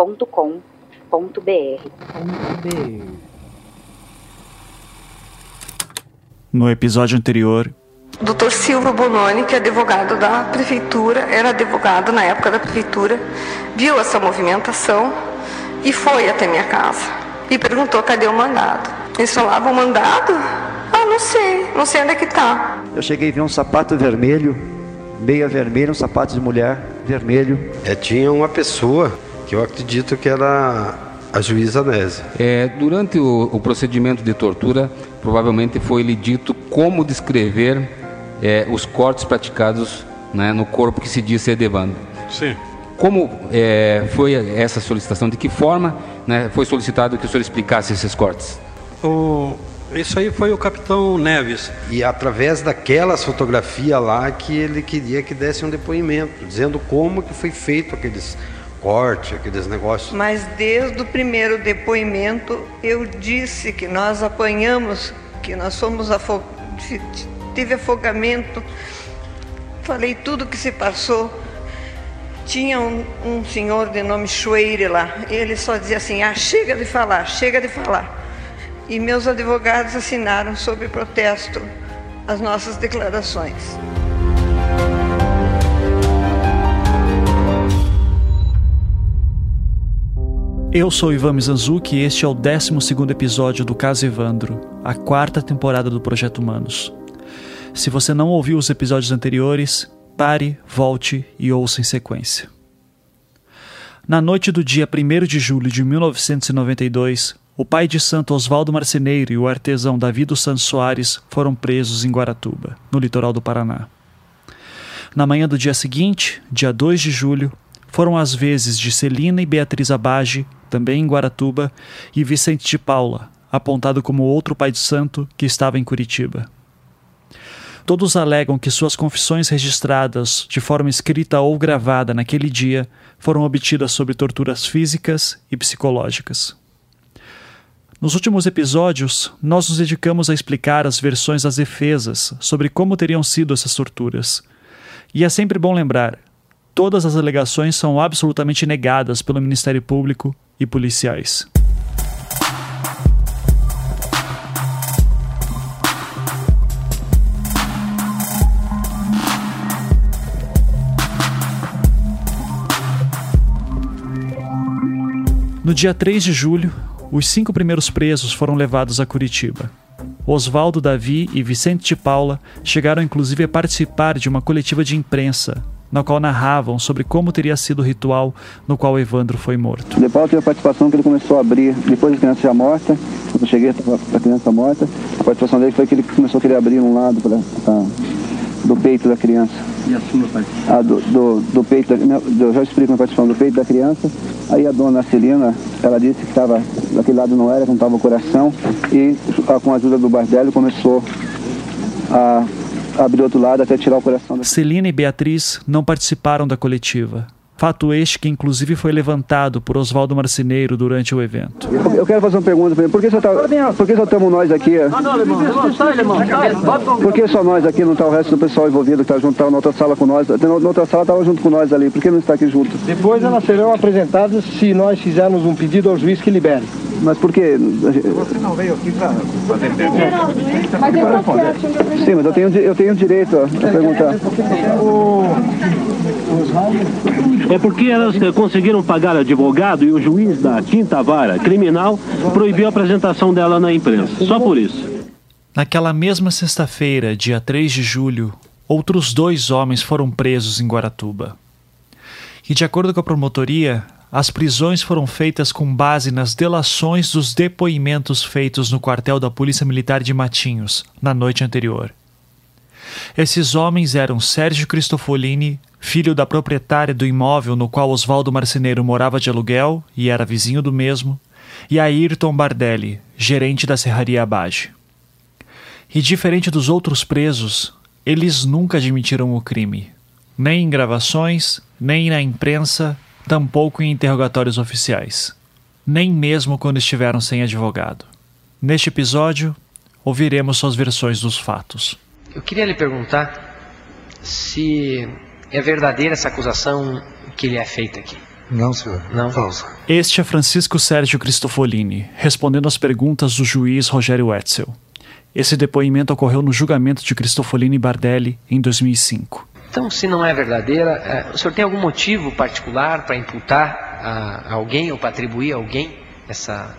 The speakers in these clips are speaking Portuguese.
contato@projetohumanos.com.br. No episódio anterior, Dr. Silva Bononi, que é advogado da prefeitura, era advogado na época da prefeitura, viu essa movimentação e foi até minha casa e perguntou cadê o mandado. Eles falavam mandado? Ah, não sei, não sei onde é que está. Eu cheguei a ver um sapato vermelho, meia vermelha, um sapato de mulher vermelho. É, tinha uma pessoa que eu acredito que era a juíza Nésia. É, durante o, o, procedimento de tortura, provavelmente foi lhe dito como descrever é, os cortes praticados né, no corpo que se diz ser Evandro. Sim. Como é, foi essa solicitação? De que forma né, foi solicitado que o senhor explicasse esses cortes? O, isso aí foi o capitão Neves. E através daquelas fotografias lá que ele queria que desse um depoimento, dizendo como que foi feito aqueles cortes, aqueles negócios. Mas desde o primeiro depoimento eu disse que nós apanhamos, que nós fomos afog... tive afogamento, falei tudo que se passou. Tinha um, um senhor de nome Chueire lá, ele só dizia assim: ah, chega de falar, chega de falar e meus advogados assinaram sob protesto as nossas declarações. Eu sou Ivan Mizanzuki e este é o 12 episódio do Caso Evandro, a quarta temporada do Projeto Humanos. Se você não ouviu os episódios anteriores, pare, volte e ouça em sequência. Na noite do dia 1 de julho de 1992, o pai de Santo Oswaldo Marceneiro e o artesão Davi dos Santos Soares foram presos em Guaratuba, no litoral do Paraná. Na manhã do dia seguinte, dia 2 de julho, foram as vezes de Celina e Beatriz Abage, também em Guaratuba, e Vicente de Paula, apontado como outro pai de santo que estava em Curitiba. Todos alegam que suas confissões registradas de forma escrita ou gravada naquele dia foram obtidas sob torturas físicas e psicológicas. Nos últimos episódios, nós nos dedicamos a explicar as versões das defesas sobre como teriam sido essas torturas. E é sempre bom lembrar: todas as alegações são absolutamente negadas pelo Ministério Público e policiais. No dia 3 de julho, os cinco primeiros presos foram levados a Curitiba. Oswaldo Davi e Vicente de Paula chegaram inclusive a participar de uma coletiva de imprensa, na qual narravam sobre como teria sido o ritual no qual Evandro foi morto. De Paula teve a participação que ele começou a abrir, depois da criança já morta, quando eu cheguei a criança morta, a participação dele foi que ele começou a querer abrir um lado para do peito da criança. E a sua participação? Ah, do, do, do peito, da, eu já explico a participação do peito da criança. Aí a dona Celina, ela disse que estava, daquele lado não era, que não estava o coração, e com a ajuda do Bardelli começou a abrir outro lado até tirar o coração. Celina e Beatriz não participaram da coletiva. Fato este que inclusive foi levantado por Oswaldo Marceneiro durante o evento. Eu, quero fazer uma pergunta para ele. Por que só, tá, por que só estamos nós aqui? Por que só nós aqui, não está o resto do pessoal envolvido que está junto, tá na outra sala com nós? Na outra sala estava junto com nós ali. Por que não está aqui junto? Depois elas serão apresentadas se nós fizermos um pedido ao juiz que libere. Mas por que? Você não veio aqui para fazer pergunta? Sim, mas eu tenho, eu tenho direito a, a perguntar. É porque elas conseguiram pagar advogado e o juiz da quinta vara criminal proibiu a apresentação dela na imprensa. Só por isso. Naquela mesma sexta-feira, dia 3 de julho, outros dois homens foram presos em Guaratuba. E de acordo com a promotoria, as prisões foram feitas com base nas delações dos depoimentos feitos no quartel da Polícia Militar de Matinhos na noite anterior. Esses homens eram Sérgio Cristofolini, filho da proprietária do imóvel no qual Oswaldo Marceneiro morava de aluguel e era vizinho do mesmo, e Ayrton Bardelli, gerente da Serraria Abage. E diferente dos outros presos, eles nunca admitiram o crime, nem em gravações, nem na imprensa, tampouco em interrogatórios oficiais, nem mesmo quando estiveram sem advogado. Neste episódio, ouviremos suas versões dos fatos. Eu queria lhe perguntar se é verdadeira essa acusação que lhe é feita aqui. Não, senhor. Não? Falsa. Este é Francisco Sérgio Cristofolini, respondendo às perguntas do juiz Rogério Wetzel. Esse depoimento ocorreu no julgamento de Cristofolini Bardelli em 2005. Então, se não é verdadeira, é, o senhor tem algum motivo particular para imputar a alguém ou para atribuir a alguém essa,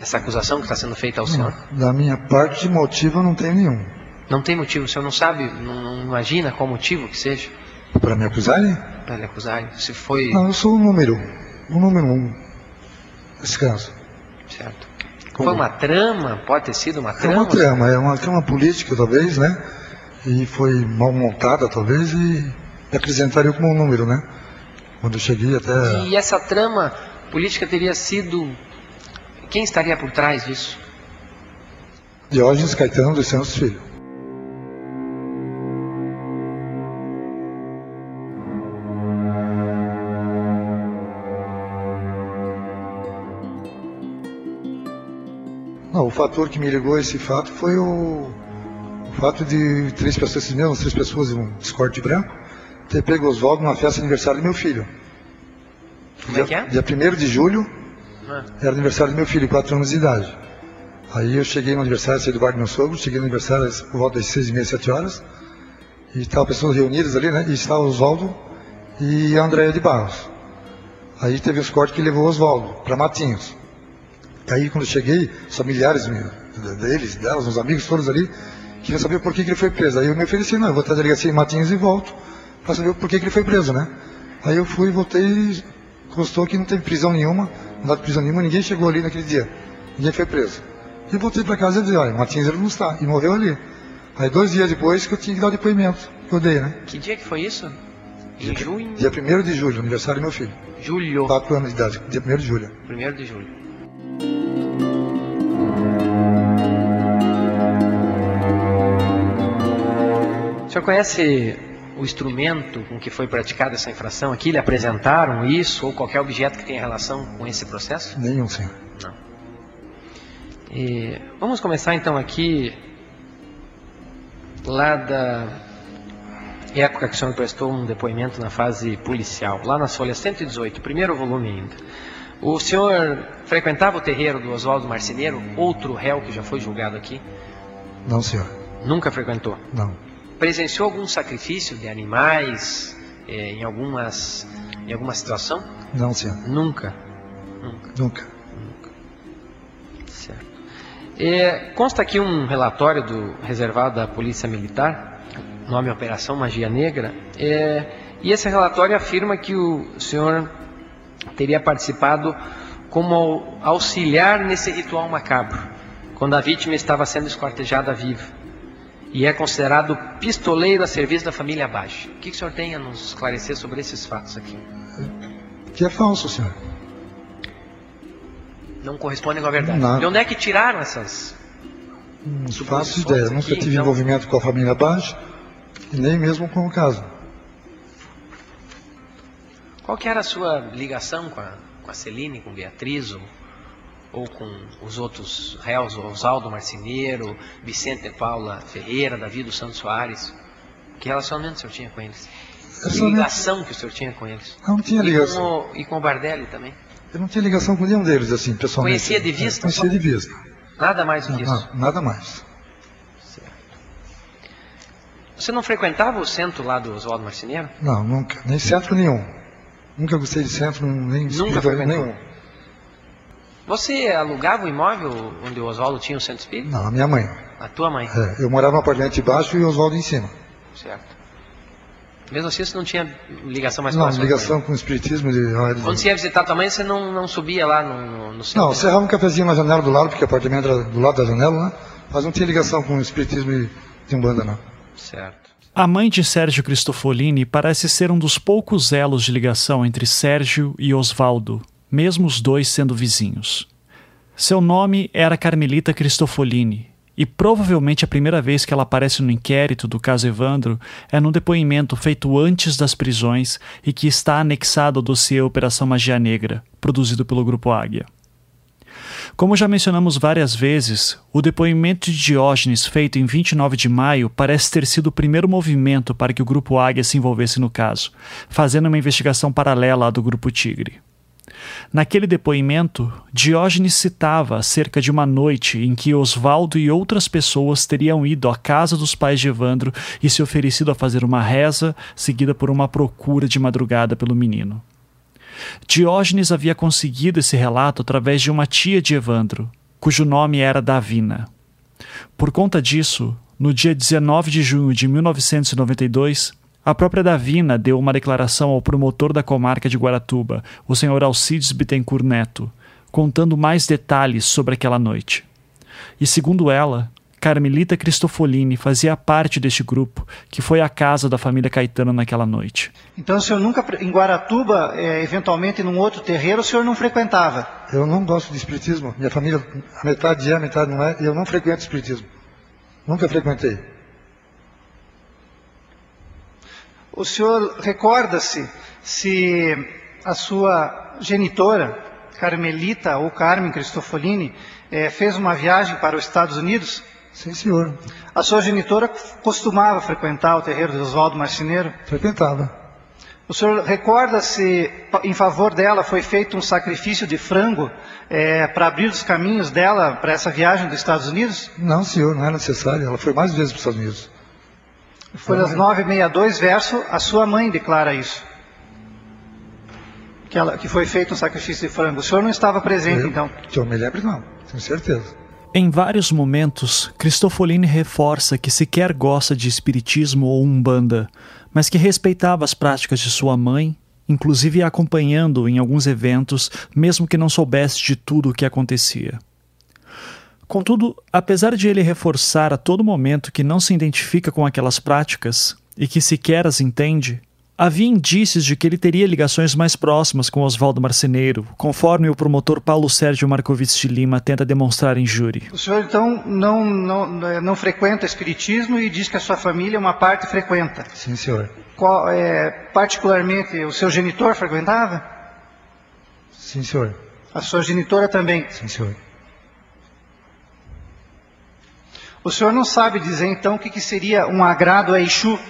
essa acusação que está sendo feita ao senhor? Da minha parte, motivo eu não tenho nenhum. Não tem motivo? O senhor não sabe, não, não imagina qual motivo que seja Para me acusarem? para lhe acusar? Se foi. Não, eu sou o número. O número um. Nesse caso. Certo. Como? Foi uma trama? Pode ter sido uma É trama? uma trama, é uma trama política, talvez, né? E foi mal montada, talvez, e me apresentaria como um número, né? Quando eu cheguei até. E essa trama política teria sido. Quem estaria por trás disso? Diógenes Caetano dos Santos Filho. Não, o fator que me ligou a esse fato foi o, o fato de três pessoas, esses mesmos três pessoas, um escorte branco, ter pego Oswaldo numa festa de aniversário do meu filho. Como é que é? Dia 1 de julho. Era aniversário do meu filho, 4 anos de idade. Aí eu cheguei no aniversário, saí do bar do meu sogro, cheguei no aniversário por volta das 6 e meia, 7 horas, e estavam pessoas reunidas ali, né? E estava Oswaldo e a Andréia de Barros. Aí teve os cortes que levou o Oswaldo para Matinhos. Aí quando eu cheguei, os familiares meu, deles, delas, os amigos todos ali, queriam saber por que, que ele foi preso. Aí eu me ofereci, não, eu vou até a delegacia em Matinhos e volto para saber por que, que ele foi preso, né? Aí eu fui, voltei, constou que não teve prisão nenhuma, não dá prisão nenhuma, ninguém chegou ali naquele dia. Ninguém foi preso. E voltei para casa e disse, olha, Martins ele não está, e morreu ali. Aí dois dias depois que eu tinha que dar o depoimento, que eu dei, né? Que dia que foi isso? Em junho? Dia 1 de julho, aniversário do meu filho. Julho. 4 anos de idade, dia 1 de julho. 1 de julho. O senhor conhece o instrumento com que foi praticada essa infração aqui? Lhe apresentaram isso ou qualquer objeto que tenha relação com esse processo? Nenhum, senhor. Não. E vamos começar então aqui lá da época que o senhor prestou um depoimento na fase policial, lá nas folhas 118, primeiro volume ainda. O senhor frequentava o terreiro do Oswaldo Marceneiro, outro réu que já foi julgado aqui? Não, senhor. Nunca frequentou? Não. Presenciou algum sacrifício de animais eh, em algumas em alguma situação? Não, senhor. Nunca. Nunca. Certo. É, consta aqui um relatório do reservado da Polícia Militar, nome Operação Magia Negra, é, e esse relatório afirma que o senhor teria participado como au- auxiliar nesse ritual macabro, quando a vítima estava sendo esquartejada viva. E é considerado pistoleiro a serviço da família Abaixo. O que, que o senhor tem a nos esclarecer sobre esses fatos aqui? Que é falso, senhor. Não correspondem com a verdade. Não. De onde é que tiraram essas Não faço ideia. Nunca aqui, tive então? envolvimento com a família Baixo e nem mesmo com o caso. Qual que era a sua ligação com a, com a Celine, com Beatriz, ou, ou com os outros réus, Oswaldo Marceneiro, Vicente Paula Ferreira, Davi dos Santos Soares? Que relacionamento o senhor tinha com eles? Que ligação que o senhor tinha com eles? Eu não tinha E ligação. com o, e com o Bardelli também? Eu não tinha ligação com nenhum deles, assim, pessoalmente. Conhecia de vista? Conhecia de vista. Nada mais do que isso? Não, nada mais. Você não frequentava o centro lá do Oswaldo Marceneiro? Não, nunca. Nem centro nenhum. Nunca gostei de centro, nem Nunca frequentou? nenhum. Você alugava o imóvel onde o Oswaldo tinha o centro espírita? Não, a minha mãe. A tua mãe? É, eu morava no apartamento de baixo e o Oswaldo em cima. Certo. Mesmo assim, você não tinha ligação mais não, próxima? com ligação com o espiritismo de. de- Quando você ia visitar tua mãe, você não, não subia lá no, no, centro? Não, cerrava um cafezinho na janela do lado, porque o apartamento era do lado da janela, né? Mas não tinha ligação com o espiritismo e de Umbanda, não. Certo. A mãe de Sérgio Cristofolini parece ser um dos poucos elos de ligação entre Sérgio e Osvaldo, mesmo os dois sendo vizinhos. Seu nome era Carmelita Cristofolini, e provavelmente a primeira vez que ela aparece no inquérito do caso Evandro é num depoimento feito antes das prisões e que está anexado ao dossiê Operação Magia Negra, produzido pelo Grupo Águia. Como já mencionamos várias vezes, o depoimento de Diógenes feito em 29 de maio parece ter sido o primeiro movimento para que o Grupo Águia se envolvesse no caso, fazendo uma investigação paralela à do Grupo Tigre. Naquele depoimento, Diógenes citava acerca de uma noite em que Osvaldo e outras pessoas teriam ido à casa dos pais de Evandro e se oferecido a fazer uma reza, seguida por uma procura de madrugada pelo menino. Diógenes havia conseguido esse relato através de uma tia de Evandro, cujo nome era Davina. Por conta disso, no dia 19 de junho de 1992, a própria Davina deu uma declaração ao promotor da comarca de Guaratuba, o senhor Alcides Bittencourt Neto, contando mais detalhes sobre aquela noite. E segundo ela, Carmelita Cristofolini fazia parte deste grupo, que foi à casa da família Caetano naquela noite. Então o senhor nunca, em Guaratuba, é, eventualmente num outro terreiro, o senhor não frequentava? Eu não gosto de espiritismo. Minha família, a metade é, a metade não é, e eu não frequento espiritismo. Nunca frequentei. O senhor recorda-se se a sua genitora, Carmelita ou Carmen Cristofolini, é, fez uma viagem para os Estados Unidos? Sim, senhor. A sua genitora costumava frequentar o terreiro de Oswaldo Marceneiro? Frequentava. O senhor recorda se em favor dela foi feito um sacrifício de frango é, para abrir os caminhos dela para essa viagem dos Estados Unidos? Não, senhor, não é necessário. Ela foi mais vezes para os Estados Unidos. Folhas 962, verso, a sua mãe declara isso. Que, ela, que foi feito um sacrifício de frango. O senhor não estava presente, eu, então? Que eu me lembro, não. Tenho certeza. Em vários momentos, Cristofolini reforça que sequer gosta de espiritismo ou umbanda, mas que respeitava as práticas de sua mãe, inclusive acompanhando em alguns eventos, mesmo que não soubesse de tudo o que acontecia. Contudo, apesar de ele reforçar a todo momento que não se identifica com aquelas práticas e que sequer as entende, Havia indícios de que ele teria ligações mais próximas com Oswaldo Marceneiro, conforme o promotor Paulo Sérgio Marcovitz de Lima tenta demonstrar em júri. O senhor, então, não, não, não frequenta espiritismo e diz que a sua família, uma parte, frequenta? Sim, senhor. Qual, é, particularmente, o seu genitor frequentava? Sim, senhor. A sua genitora também? Sim, senhor. O senhor não sabe dizer, então, o que, que seria um agrado a Exu?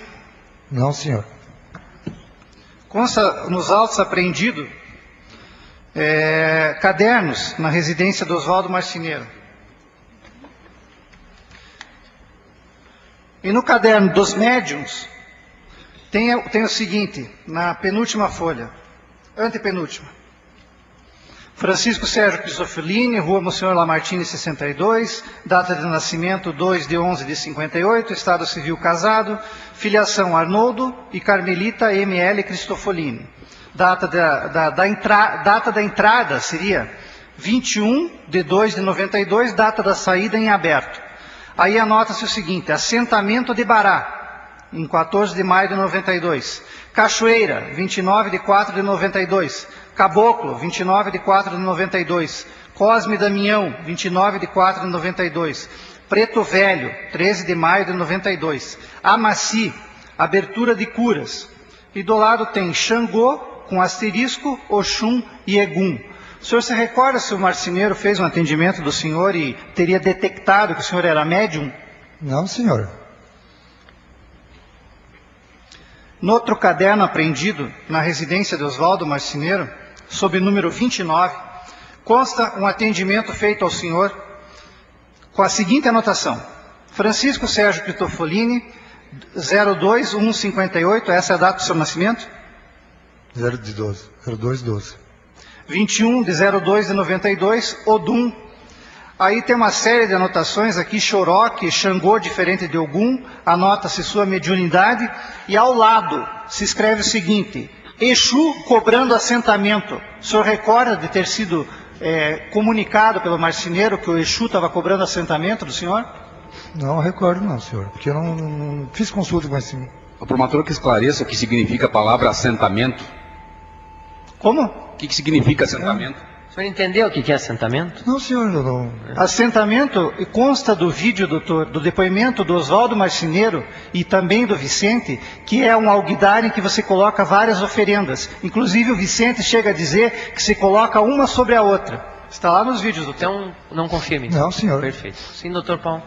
Não, senhor. Consta nos autos apreendidos é, cadernos na residência do Oswaldo Marcineiro. E no caderno dos médiums tem, tem o seguinte, na penúltima folha, antepenúltima. Francisco Sérgio Cristofolini, Rua Monsenhor Lamartine 62, data de nascimento 2 de 11 de 58, estado civil casado, filiação Arnoldo e Carmelita ML Cristofolini. Data da, da, da, entra, data da entrada seria 21 de 2 de 92, data da saída em aberto. Aí anota-se o seguinte, assentamento de Bará, em 14 de maio de 92. Cachoeira, 29 de 4 de 92. Caboclo, 29 de 4 de 92. Cosme Damião, 29 de 4 de 92. Preto Velho, 13 de maio de 92. Amaci, abertura de curas. E do lado tem Xangô, com asterisco, Oxum e Egum. O senhor se recorda se o marceneiro fez um atendimento do senhor e teria detectado que o senhor era médium? Não, senhor. No outro caderno apreendido na residência de Oswaldo Marceneiro, sob número 29, consta um atendimento feito ao senhor com a seguinte anotação: Francisco Sérgio Critofolini, 02158, essa é a data do seu nascimento? 0 de 12, 02 12. 21 de 02 de 92, Odum. Aí tem uma série de anotações aqui, Xoroque, Xangô, diferente de Ogum, anota-se sua mediunidade, e ao lado se escreve o seguinte, Exu cobrando assentamento. O senhor recorda de ter sido é, comunicado pelo marceneiro que o Exu estava cobrando assentamento do senhor? Não recordo não, senhor, porque eu não, não fiz consulta com esse... O promotor que esclareça o que significa a palavra assentamento. Como? O que, que significa assentamento? O senhor entendeu o que é assentamento? Não, senhor, não... Assentamento consta do vídeo, doutor, do depoimento do Oswaldo Marceneiro e também do Vicente, que é um alguidar em que você coloca várias oferendas. Inclusive o Vicente chega a dizer que se coloca uma sobre a outra. Está lá nos vídeos, doutor. Então, não confirme. Não, senhor. Perfeito. Sim, doutor Paulo.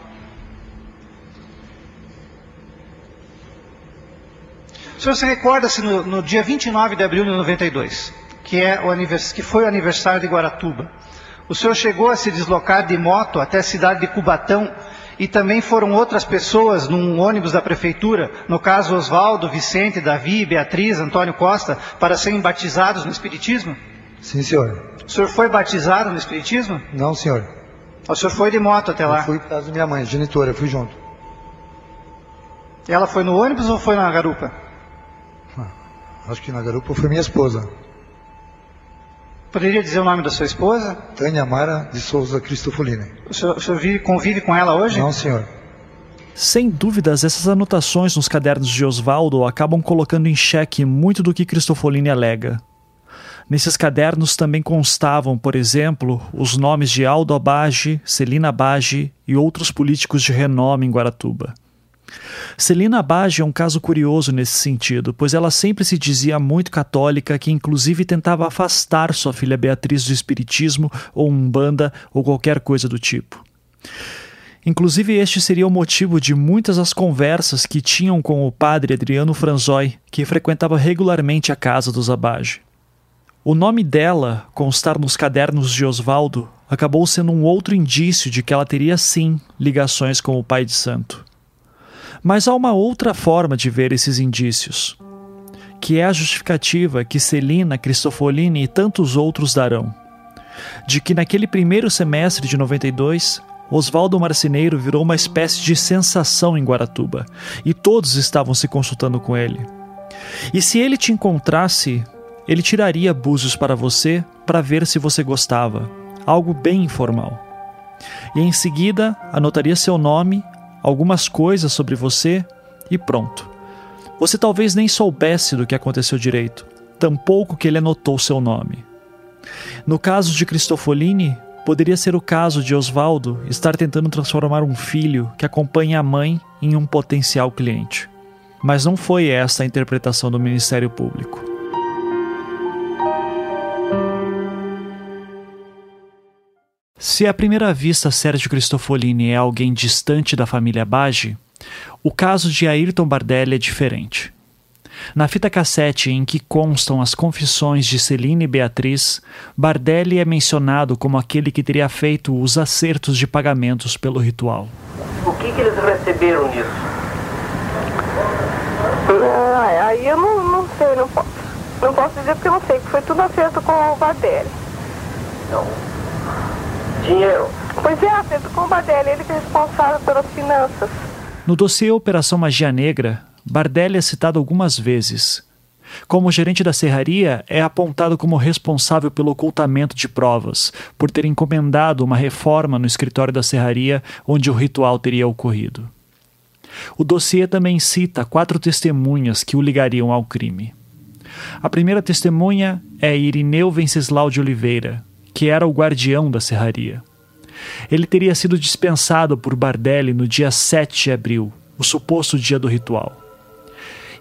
O senhor se recorda-se no, no dia 29 de abril de 92, que, é o que foi o aniversário de Guaratuba. O senhor chegou a se deslocar de moto até a cidade de Cubatão e também foram outras pessoas num ônibus da prefeitura, no caso Oswaldo, Vicente, Davi, Beatriz, Antônio Costa, para serem batizados no Espiritismo? Sim, senhor. O senhor foi batizado no Espiritismo? Não, senhor. O senhor foi de moto até lá? Eu fui por causa da minha mãe, genitora, eu fui junto. Ela foi no ônibus ou foi na garupa? Acho que na garupa foi minha esposa. Poderia dizer o nome da sua esposa? Tânia Mara de Souza Cristofolini. O senhor, o senhor vive, convive com ela hoje? Não, senhor. Sem dúvidas, essas anotações nos cadernos de Oswaldo acabam colocando em xeque muito do que Cristofolini alega. Nesses cadernos também constavam, por exemplo, os nomes de Aldo Abage, Celina Abage e outros políticos de renome em Guaratuba. Celina Abage é um caso curioso nesse sentido, pois ela sempre se dizia muito católica, que inclusive tentava afastar sua filha Beatriz do espiritismo ou umbanda ou qualquer coisa do tipo. Inclusive, este seria o motivo de muitas das conversas que tinham com o padre Adriano Franzoi, que frequentava regularmente a casa dos Abage. O nome dela constar nos cadernos de Oswaldo acabou sendo um outro indício de que ela teria sim ligações com o pai de santo. Mas há uma outra forma de ver esses indícios, que é a justificativa que Celina, Cristofolini e tantos outros darão, de que naquele primeiro semestre de 92, Oswaldo Marceneiro virou uma espécie de sensação em Guaratuba, e todos estavam se consultando com ele. E se ele te encontrasse, ele tiraria búzios para você para ver se você gostava, algo bem informal. E em seguida anotaria seu nome algumas coisas sobre você e pronto. Você talvez nem soubesse do que aconteceu direito, tampouco que ele anotou seu nome. No caso de Cristofolini, poderia ser o caso de Oswaldo estar tentando transformar um filho que acompanha a mãe em um potencial cliente. Mas não foi essa a interpretação do Ministério Público. Se à primeira vista Sérgio Cristofolini é alguém distante da família Bage, o caso de Ayrton Bardelli é diferente. Na fita cassete em que constam as confissões de Celine e Beatriz, Bardelli é mencionado como aquele que teria feito os acertos de pagamentos pelo ritual. O que, que eles receberam nisso? Ah, aí eu não, não sei, não posso, não posso dizer porque eu não sei, que foi tudo acerto com o Bardelli. Não dinheiro. Pois é, acerto com o Bardelli, ele é responsável pelas finanças. No dossiê Operação Magia Negra, Bardelli é citado algumas vezes. Como gerente da serraria, é apontado como responsável pelo ocultamento de provas, por ter encomendado uma reforma no escritório da serraria onde o ritual teria ocorrido. O dossiê também cita quatro testemunhas que o ligariam ao crime. A primeira testemunha é Irineu Venceslau de Oliveira, que era o guardião da serraria. Ele teria sido dispensado por Bardelli no dia 7 de abril, o suposto dia do ritual.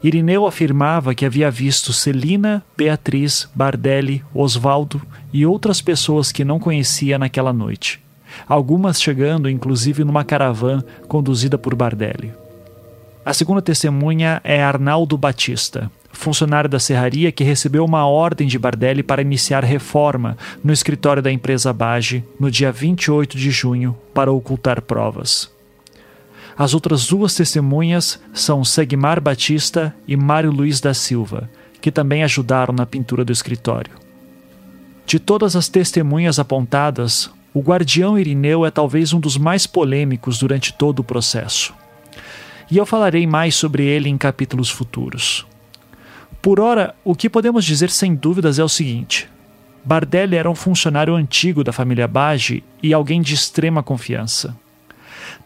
Irineu afirmava que havia visto Celina, Beatriz, Bardelli, Osvaldo e outras pessoas que não conhecia naquela noite, algumas chegando inclusive numa caravana conduzida por Bardelli. A segunda testemunha é Arnaldo Batista, funcionário da serraria que recebeu uma ordem de Bardelli para iniciar reforma no escritório da empresa Bage no dia 28 de junho para ocultar provas. As outras duas testemunhas são Segmar Batista e Mário Luiz da Silva, que também ajudaram na pintura do escritório. De todas as testemunhas apontadas, o guardião Irineu é talvez um dos mais polêmicos durante todo o processo. E eu falarei mais sobre ele em capítulos futuros. Por ora, o que podemos dizer sem dúvidas é o seguinte: Bardelli era um funcionário antigo da família Bage e alguém de extrema confiança.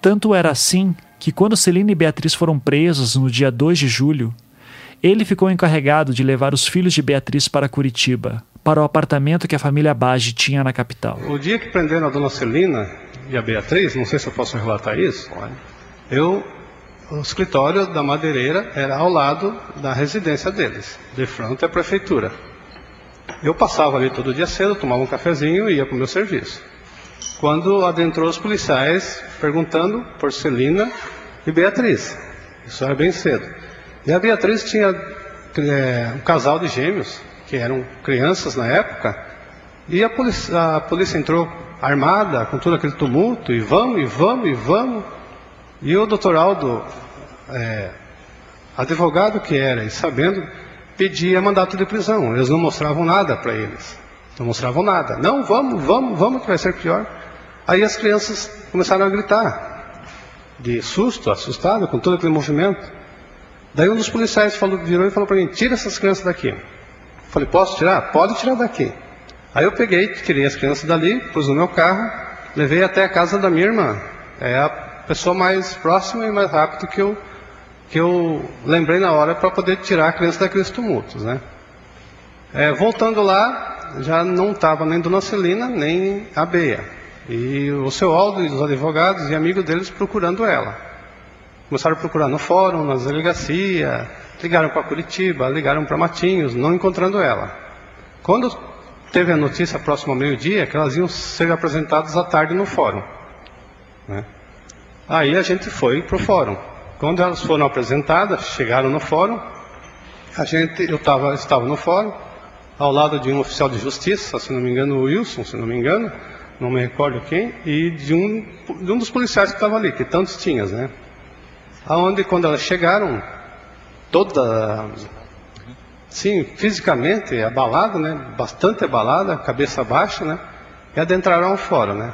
Tanto era assim que quando Celina e Beatriz foram presos no dia 2 de julho, ele ficou encarregado de levar os filhos de Beatriz para Curitiba, para o apartamento que a família Bage tinha na capital. O dia que prenderam a dona Celina e a Beatriz, não sei se eu posso relatar isso, eu, o escritório da madeireira era ao lado da residência deles, de frente à prefeitura. Eu passava ali todo dia cedo, tomava um cafezinho e ia para o meu serviço. Quando adentrou os policiais perguntando por Celina e Beatriz. Isso era bem cedo. E a Beatriz tinha é, um casal de gêmeos, que eram crianças na época, e a polícia, a polícia entrou armada, com todo aquele tumulto, e vamos, e vamos, e vamos. E o doutor Aldo, é, advogado que era, e sabendo, pedia mandato de prisão. Eles não mostravam nada para eles. Não mostravam nada. Não, vamos, vamos, vamos, que vai ser pior. Aí as crianças começaram a gritar, de susto, assustado com todo aquele movimento. Daí um dos policiais falou, virou e falou para mim: tira essas crianças daqui. Falei: posso tirar? Pode tirar daqui. Aí eu peguei, tirei as crianças dali, pus no meu carro, levei até a casa da minha irmã. É a pessoa mais próxima e mais rápida que eu, que eu lembrei na hora para poder tirar a criança daqueles tumultos, né? É, voltando lá, já não estava nem Dona Celina, nem a Beia. E o seu Aldo e os advogados e amigos deles procurando ela. Começaram a procurar no fórum, nas delegacias, ligaram para Curitiba, ligaram para Matinhos, não encontrando ela. Quando teve a notícia próximo ao meio-dia que elas iam ser apresentadas à tarde no fórum. Né? Aí a gente foi para o fórum. Quando elas foram apresentadas, chegaram no fórum, a gente, eu tava, estava no fórum, ao lado de um oficial de justiça, se não me engano, o Wilson, se não me engano, não me recordo quem, e de um, de um dos policiais que estava ali, que tantos tinhas, né? Aonde quando elas chegaram, toda, sim, fisicamente abalada, né? Bastante abalada, cabeça baixa, né? E adentraram fórum, né?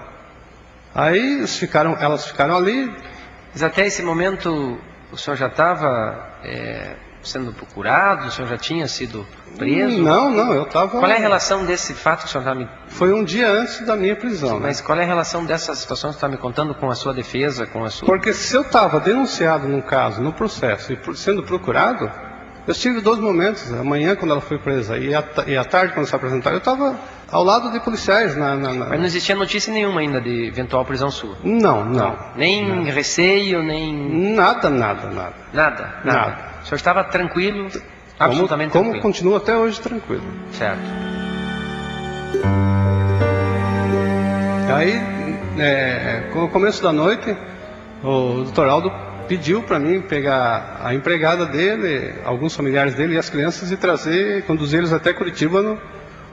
Aí ficaram, elas ficaram ali. Mas até esse momento o senhor já estava é, sendo procurado? O senhor já tinha sido preso? Não, não, eu estava. Qual é a relação desse fato que o senhor está me. Foi um dia antes da minha prisão. Sim, né? Mas qual é a relação dessa situação que está me contando com a sua defesa, com a sua. Porque se eu estava denunciado num caso, no processo, e sendo procurado, eu tive dois momentos. Amanhã, quando ela foi presa, e à, e à tarde, quando se apresentar, eu estava ao lado de policiais. Na, na, na, Mas não existia notícia nenhuma ainda de eventual prisão sua? Não, não. Nem não. receio, nem. Nada, nada, nada. Nada? Nada. nada. O senhor estava tranquilo? Absolutamente como, tranquilo. Como continua até hoje tranquilo. Certo. Aí, é, com o começo da noite, o doutor Aldo pediu para mim pegar a empregada dele, alguns familiares dele e as crianças e trazer, conduzir eles até Curitiba no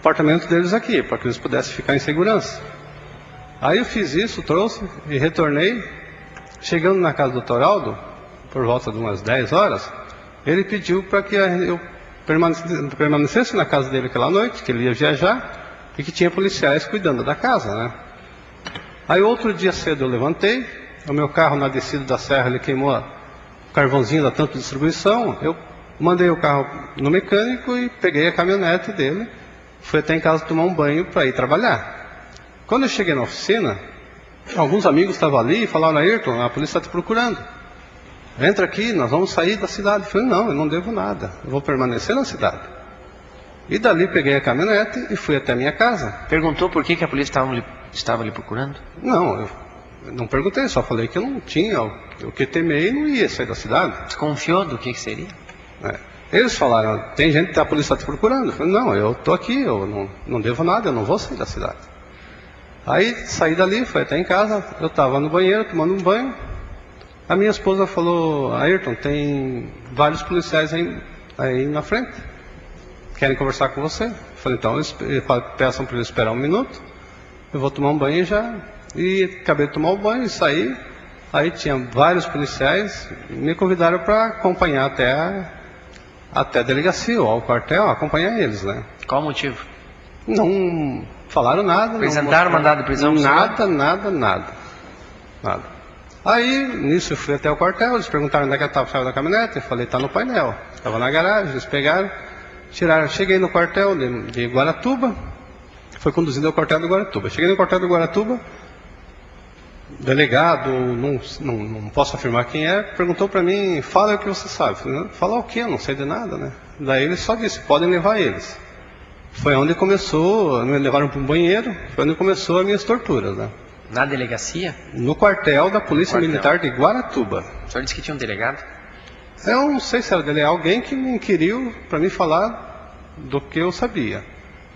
apartamento deles aqui, para que eles pudessem ficar em segurança. Aí eu fiz isso, trouxe e retornei. Chegando na casa do Dr. Aldo, por volta de umas 10 horas, ele pediu para que eu permanecesse na casa dele aquela noite, que ele ia viajar e que tinha policiais cuidando da casa, né? Aí outro dia cedo eu levantei, o meu carro na descida da serra ele queimou o carvãozinho da tanto distribuição, eu mandei o carro no mecânico e peguei a caminhonete dele, fui até em casa tomar um banho para ir trabalhar. Quando eu cheguei na oficina, alguns amigos estavam ali e falaram, Ayrton, a polícia está te procurando. Entra aqui, nós vamos sair da cidade. Eu falei, não, eu não devo nada, eu vou permanecer na cidade. E dali peguei a caminhonete e fui até a minha casa. Perguntou por que, que a polícia estava ali, estava ali procurando? Não, eu não perguntei, só falei que eu não tinha o que temer e não ia sair da cidade. Desconfiou do que, que seria? É. Eles falaram, tem gente que a polícia está te procurando. Eu falei, não, eu estou aqui, eu não, não devo nada, eu não vou sair da cidade. Aí saí dali, fui até em casa, eu estava no banheiro tomando um banho. A minha esposa falou, Ayrton, tem vários policiais aí, aí na frente. Querem conversar com você? Eu falei, então eles peçam para eles esperar um minuto. Eu vou tomar um banho já. E acabei de tomar o banho e saí. Aí tinha vários policiais me convidaram para acompanhar até a, até a delegacia ou ao quartel, acompanhar eles, né? Qual o motivo? Não falaram nada. Apresentaram mandado de prisão? Nada, nada, nada. Nada. Aí, nisso, eu fui até o quartel, eles perguntaram onde é que estava a chave da caminhonete, eu falei, está no painel. Estava na garagem, eles pegaram, tiraram. Cheguei no quartel de, de Guaratuba, foi conduzido ao quartel do Guaratuba. Cheguei no quartel do Guaratuba, delegado, não, não, não posso afirmar quem é, perguntou para mim, fala o que você sabe. Falei, Falar o quê? Eu não sei de nada, né? Daí ele só disse, podem levar eles. Foi onde começou, me levaram para um banheiro, foi onde começou as minhas torturas, né? Na delegacia? No quartel da Polícia Quartel. Militar de Guaratuba. O senhor disse que tinha um delegado? Eu não sei se era dele, é alguém que me inquiriu para me falar do que eu sabia.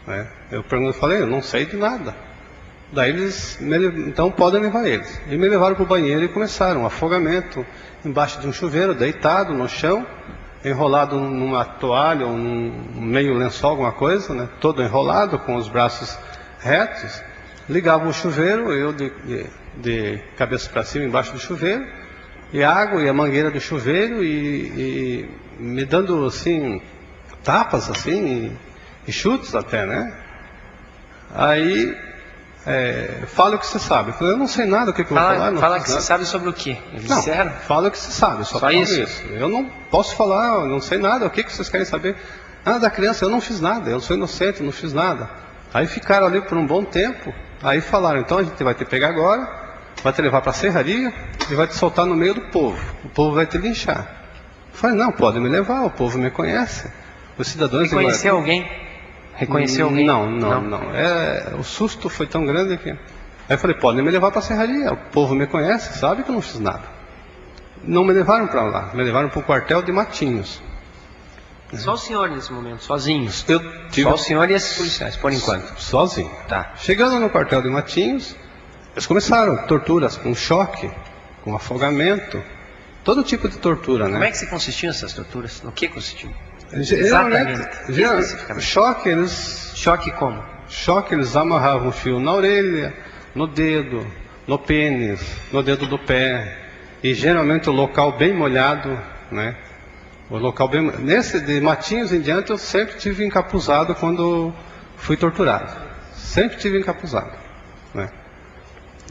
né? Eu perguntei, falei, eu não sei de nada. Daí eles, então podem levar eles. E me levaram para o banheiro e começaram um afogamento embaixo de um chuveiro, deitado no chão, enrolado numa toalha ou num meio lençol, alguma coisa, né? todo enrolado, com os braços retos. Ligava o chuveiro, eu de, de- de cabeça para cima embaixo do chuveiro, e a água e a mangueira do chuveiro e, e me dando assim tapas assim e, e chutes até, né? Aí é, fala o que você sabe. Eu falei, eu não sei nada o que, que eu vou falar. Fala, não fala fiz que você nada. sabe sobre o quê? Eles Não, disseram? fala o que você sabe, só, Só falo isso? Eu não posso falar, eu não sei nada, o que, que vocês querem saber? Ah, da criança, eu não fiz nada, eu sou inocente, eu não fiz nada. Aí ficaram ali por um bom tempo, aí falaram, então a gente vai te pegar agora, vai te levar para a serraria e vai te soltar no meio do povo. O povo vai te linchar. Eu falei, não, pode me levar, o povo me conhece. Os cidadãos Reconheceu Guaratuba- alguém? Reconheceu alguém? Não, não, não. É, o susto foi tão grande que. Aí eu falei, podem me levar para a serraria. O povo me conhece, sabe que eu não fiz nada. Não me levaram para lá, me levaram para o quartel de Matinhos. Só o senhor nesse momento, sozinhos. Eu tive- Só o senhor e esses policiais, por enquanto. Sozinho. Tá. Chegando no quartel de Matinhos, eles começaram torturas com choque, com afogamento, todo tipo de tortura, né? Como é que se consistiam essas torturas? No que consistiam? Geralmente, Exatamente. geral- Especificamente. choque eles. Choque como? Choque eles amarravam um fio na orelha, no dedo, no pênis, no dedo do pé. E geralmente o local bem molhado, né? O local bem. Nesse de Matinhos em diante eu sempre tive encapuzado quando fui torturado. Sempre tive encapuzado. Né?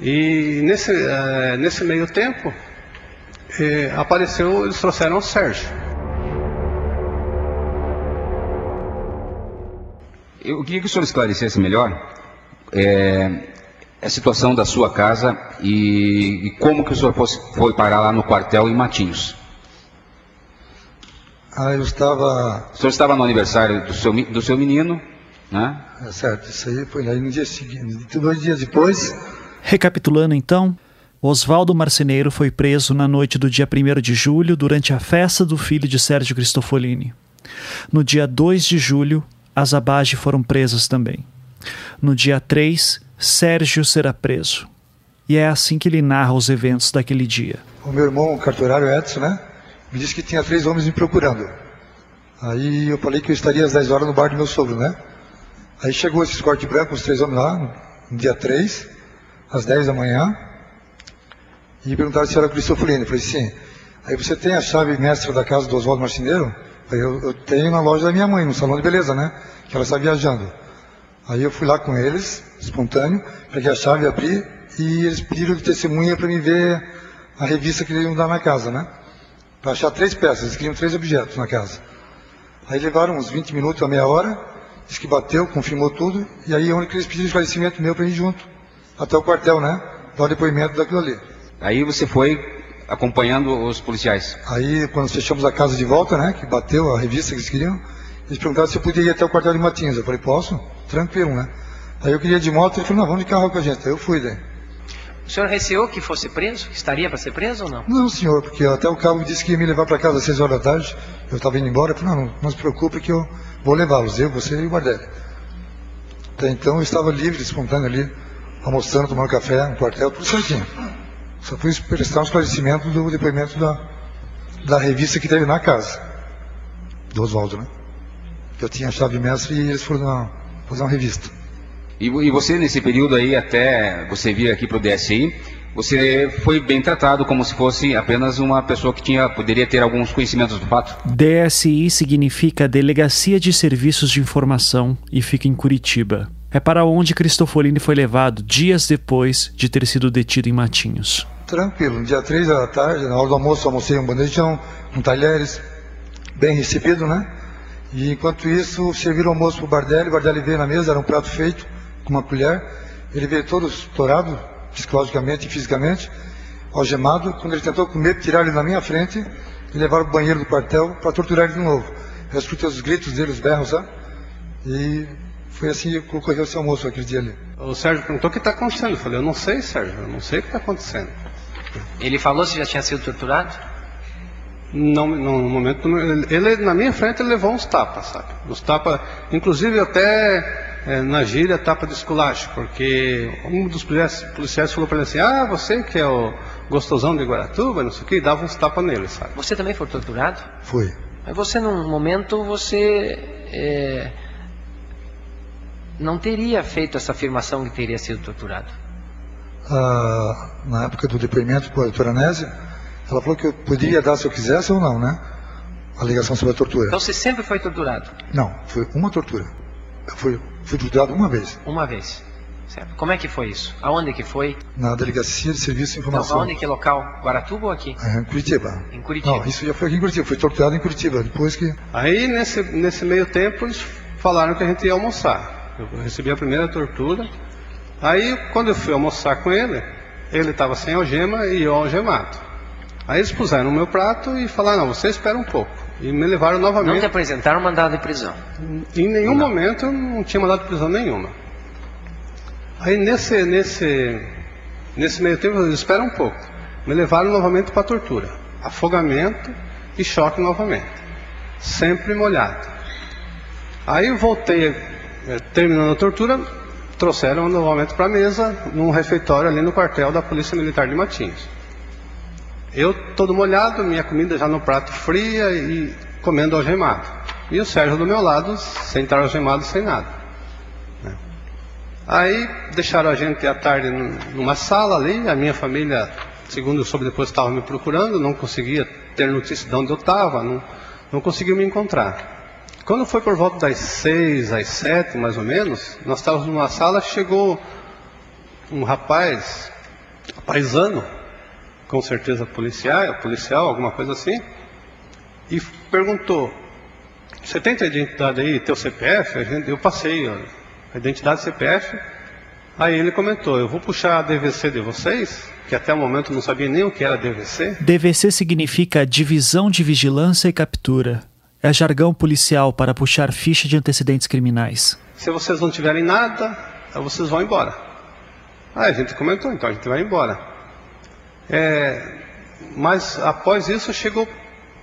E nesse, eh, nesse meio tempo eh, apareceu, eles trouxeram o Sérgio. Eu queria que o senhor esclarecesse melhor é, a situação da sua casa e, e como que o senhor fosse- foi parar lá no quartel em Matinhos. Ah, eu estava. O senhor estava no aniversário do seu, do seu menino, né? É certo, isso aí foi aí no dia seguinte. Dois dias depois, Recapitulando então, Oswaldo Marceneiro foi preso na noite do dia 1 de julho durante a festa do filho de Sérgio Cristofolini. No dia 2 de julho, as Abage foram presas também. No dia 3, Sérgio será preso. E é assim que ele narra os eventos daquele dia. o meu irmão, o cartorário Edson, né? Me disse que tinha três homens me procurando. Aí eu falei que eu estaria às 10 horas no bar do meu sogro, né? Aí chegou esses corte branco, os três homens lá, no- dia 3, às 10 da manhã, e perguntaram se era Cristofolini. Eu falei, sim. Aí você tem a chave mestra da casa do Oswaldo Marceneiro? Eu eu, tenho na loja da minha mãe, no salão de beleza, né? Que ela está viajando. Aí eu fui lá com eles, espontâneo, peguei a chave, abri, e eles pediram de testemunha para mim ver a revista que eles iam dar na casa, né? Para achar três peças, eles queriam três objetos na casa. Aí levaram uns 20 minutos a meia hora, disse que bateu, confirmou tudo, e aí é onde eles pediram esclarecimento meu para ir junto, até o quartel, né? Dar o depoimento daquilo ali. Aí você foi acompanhando os policiais. Aí, quando fechamos a casa de volta, né, que bateu a revista que eles queriam, eles perguntaram se eu podia ir até o quartel de Matinhos. Eu falei, posso? Tranquilo, né? Aí eu queria ir de moto, ele falou, não, vamos de carro com a gente. Aí eu fui, daí. O senhor receou que fosse preso? Que estaria para ser preso ou não? Não, senhor, porque até o cabo disse que ia me levar para casa às 6 horas da tarde. Eu estava indo embora. Eu falei, não, não, não se preocupe que eu vou levá-los, eu, você e o Bardelli. Até então eu estava livre, espontâneo ali, almoçando, tomando café no quartel, tudo certinho. Só fui prestar um esclarecimento do depoimento da, da revista que teve na casa, do Oswaldo, né? Que eu tinha a chave mestre e eles foram na, fazer uma revista. E, e você, nesse período aí, até você vir aqui para o DSI, você foi bem tratado como se fosse apenas uma pessoa que tinha, poderia ter alguns conhecimentos do fato. DSI significa Delegacia de Serviços de Informação e fica em Curitiba. É para onde Cristofolini foi levado dias depois de ter sido detido em Matinhos. Tranquilo, dia 3 da tarde, na hora do almoço, almocei um bandejão, um talheres, bem recebido, né? E enquanto isso, serviram o almoço pro Bardelli, o Bardelli veio na mesa, era um prato feito, com uma colher, ele veio todo estourado, psicologicamente e fisicamente, algemado. Quando ele tentou com medo, tirar ele na minha frente e levar para o banheiro do quartel para torturar ele de novo. Eu escutei os gritos dele, os berros, sabe? E foi assim que ocorreu esse almoço aquele dia ali. O Sérgio perguntou o que está acontecendo. Eu falei, eu não sei, Sérgio, eu não sei o que está acontecendo. Ele falou se já tinha sido torturado? Não, no momento, ele, na minha frente ele levou uns tapas, sabe? Uns tapas, inclusive até é, na gíria tapa de esculacho, porque um dos policiais, policiais falou para ele assim, ah, você que é o gostosão de Guaratuba, não sei o que, e dava uns tapas nele, sabe? Você também foi torturado? Foi. Mas você, num momento, você é, não teria feito essa afirmação que teria sido torturado? Ah, na época do depoimento com a doutora Nésia, ela falou que eu poderia dar se eu quisesse ou não, né? A ligação sobre a tortura. Então você sempre foi torturado? Não, foi uma tortura. Eu fui, fui torturado uma vez. Uma vez. Certo. Como é que foi isso? Aonde que foi? Na Delegacia de Serviço de Informação. Não, aonde que local? Guaratuba ou aqui? É, em Curitiba. Em Curitiba. Não, isso já foi aqui em Curitiba. Fui torturado em Curitiba, depois que... Aí, nesse, nesse meio tempo, eles falaram que a gente ia almoçar. Eu recebi a primeira tortura. Aí, quando eu fui almoçar com ele, ele estava sem algema e eu algemado. Aí eles puseram no meu prato e falaram, não, você espera um pouco. E me levaram novamente. Não te apresentaram mandado de prisão? Em nenhum não. momento eu não tinha mandado de prisão nenhuma. Aí nesse, nesse, nesse meio tempo, eles esperam um pouco. Me levaram novamente para tortura. Afogamento e choque novamente. Sempre molhado. Aí eu voltei, terminando a tortura, trouxeram novamente para a mesa, num refeitório ali no quartel da Polícia Militar de Matinhos. Eu todo molhado, minha comida já no prato fria e comendo algemado. E o Sérgio do meu lado, sem estar algemado, sem nada. Né? Aí deixaram a gente à tarde numa sala ali, a minha família, segundo eu soube depois, estava me procurando, não conseguia ter notícia de onde eu estava, não, não conseguiu me encontrar. Quando foi por volta das seis, às sete, mais ou menos, nós estávamos numa sala, chegou um rapaz, paisano, com certeza policial, policial, alguma coisa assim, e perguntou: Você tem tua identidade aí, teu CPF? Eu passei a identidade CPF. Aí ele comentou: Eu vou puxar a DVC de vocês, que até o momento não sabia nem o que era DVC. DVC significa Divisão de Vigilância e Captura. É jargão policial para puxar ficha de antecedentes criminais. Se vocês não tiverem nada, vocês vão embora. Aí a gente comentou: Então a gente vai embora. É, mas após isso chegou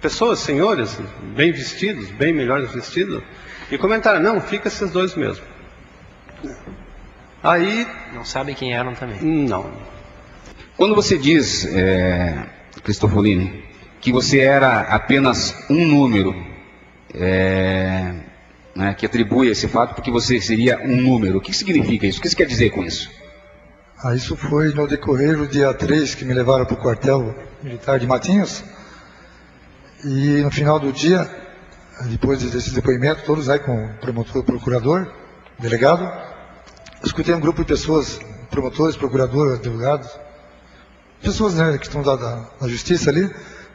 pessoas, senhores, bem vestidos, bem melhores vestidos, e comentaram, não, fica esses dois mesmo. Aí. Não sabem quem eram também. Não. Quando você diz, é, Cristofolini, que você era apenas um número, é, né, que atribui esse fato porque você seria um número, o que significa isso? O que você quer dizer com isso? Ah, isso foi no decorrer do dia 3 que me levaram para o quartel militar de Matinhos. E no final do dia, depois desse depoimento, todos aí com o promotor, procurador, delegado, escutei um grupo de pessoas, promotores, procuradores, advogados, pessoas né, que estão da, da, da justiça ali,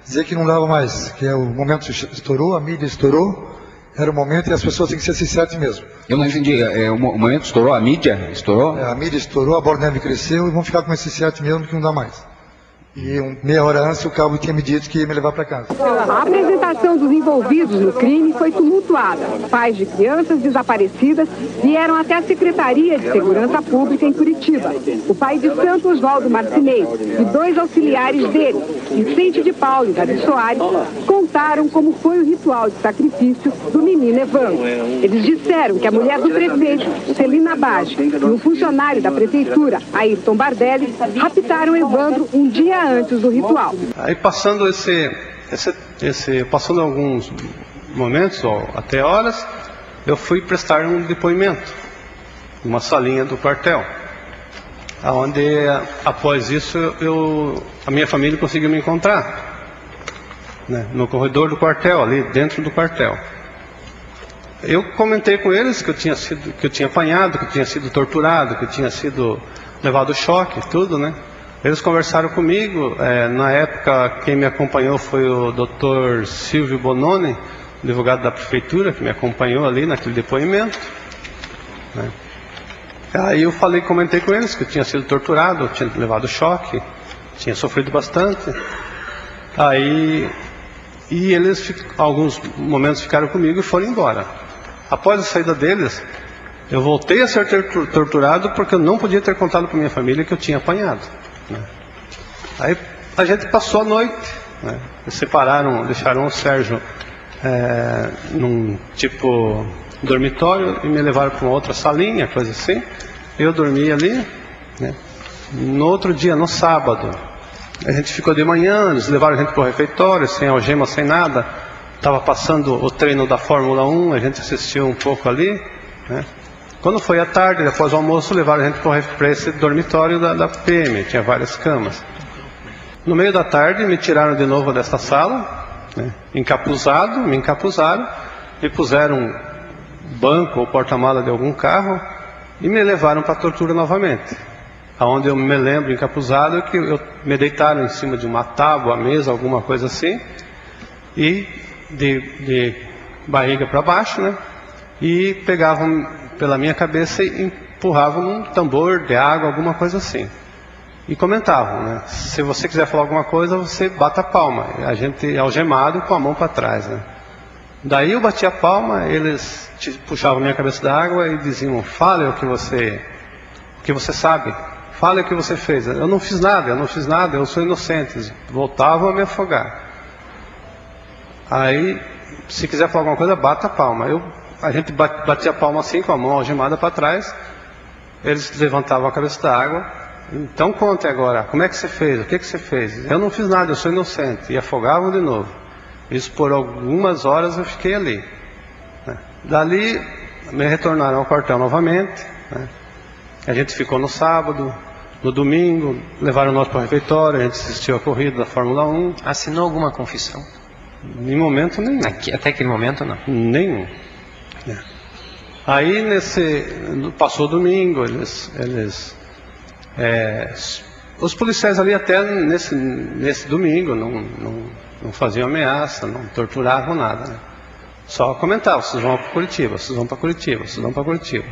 dizer que não dava mais, que é o momento estourou, a mídia estourou, era o momento e as pessoas têm que ser sinceras mesmo. Eu não entendi. É, o momento estourou, a mídia estourou? É, a mídia estourou, a bola neve cresceu e vão ficar com esse sete mesmo que não dá mais. E um, meia hora antes o cabo tinha me dito que ia me levar para casa. A apresentação dos envolvidos no crime foi tumultuada. Pais de crianças desaparecidas vieram até a Secretaria de Segurança Pública em Curitiba. O pai de Santo Oswaldo Marcinei e dois auxiliares dele, Vicente de Paulo e Davi Soares, contaram como foi o ritual de sacrifício do menino Evandro. Eles disseram que a mulher do prefeito, Celina Bage, e um funcionário da prefeitura, Ayrton Bardelli, raptaram Evandro um dia antes do ritual. Aí passando esse, esse, esse passando alguns momentos, ou até horas, eu fui prestar um depoimento, uma salinha do quartel, onde após isso eu, a minha família conseguiu me encontrar, né, no corredor do quartel, ali dentro do quartel. Eu comentei com eles que eu tinha sido, que eu tinha apanhado, que eu tinha sido torturado, que eu tinha sido levado choque, tudo, né? Eles conversaram comigo, é, na época quem me acompanhou foi o Dr. Silvio Bononi, advogado da prefeitura, que me acompanhou ali naquele depoimento. Né? Aí eu falei, comentei com eles que eu tinha sido torturado, tinha levado choque, tinha sofrido bastante. Aí, e eles, alguns momentos ficaram comigo e foram embora. Após a saída deles, eu voltei a ser torturado porque eu não podia ter contado para minha família que eu tinha apanhado. Aí a gente passou a noite, né? separaram, deixaram o Sérgio é, num tipo dormitório e me levaram para uma outra salinha, coisa assim. Eu dormi ali. Né? No outro dia, no sábado, a gente ficou de manhã, eles levaram a gente para o refeitório, sem algema, sem nada. Estava passando o treino da Fórmula 1, a gente assistiu um pouco ali. Né? Quando foi à tarde, depois do almoço, levaram a gente para esse dormitório da, da PM, tinha várias camas. No meio da tarde, me tiraram de novo dessa sala, né? encapuzado, me encapuzaram, me puseram um banco ou porta-mala de algum carro e me levaram para a tortura novamente. Aonde eu me lembro encapuzado que eu, me deitaram em cima de uma tábua, mesa, alguma coisa assim, e de, de barriga para baixo, né? E pegavam pela minha cabeça e empurravam num tambor de água, alguma coisa assim. E comentavam, né? Se você quiser falar alguma coisa, você bata a palma. A gente algemado com a mão para trás, né? Daí eu bati a palma, eles puxavam minha cabeça da água e diziam: "Fale o que você, o que você sabe. Fale o que você fez". Eu não fiz nada, eu não fiz nada, eu sou inocente. Voltavam a me afogar. Aí, se quiser falar alguma coisa, bata a palma. Eu, a gente batia a palma assim, com a mão algemada para trás. Eles levantavam a cabeça da água. Então conte agora, como é que você fez? O que, que você fez? Eu não fiz nada, eu sou inocente. E afogavam de novo. Isso por algumas horas eu fiquei ali. Né? Dali me retornaram ao quartel novamente. Né? A gente ficou no sábado, no domingo, levaram nós para o refeitório, a gente assistiu a corrida da Fórmula 1. Assinou alguma confissão? Em momento nenhum. Aqui, até aquele momento não? Nenhum. É. Aí nesse. Passou domingo, eles. eles é, os policiais ali até nesse, nesse domingo não, não não faziam ameaça, não torturavam nada. Né? Só comentavam, vocês vão para Curitiba, vocês vão para Curitiba, vocês vão para Curitiba.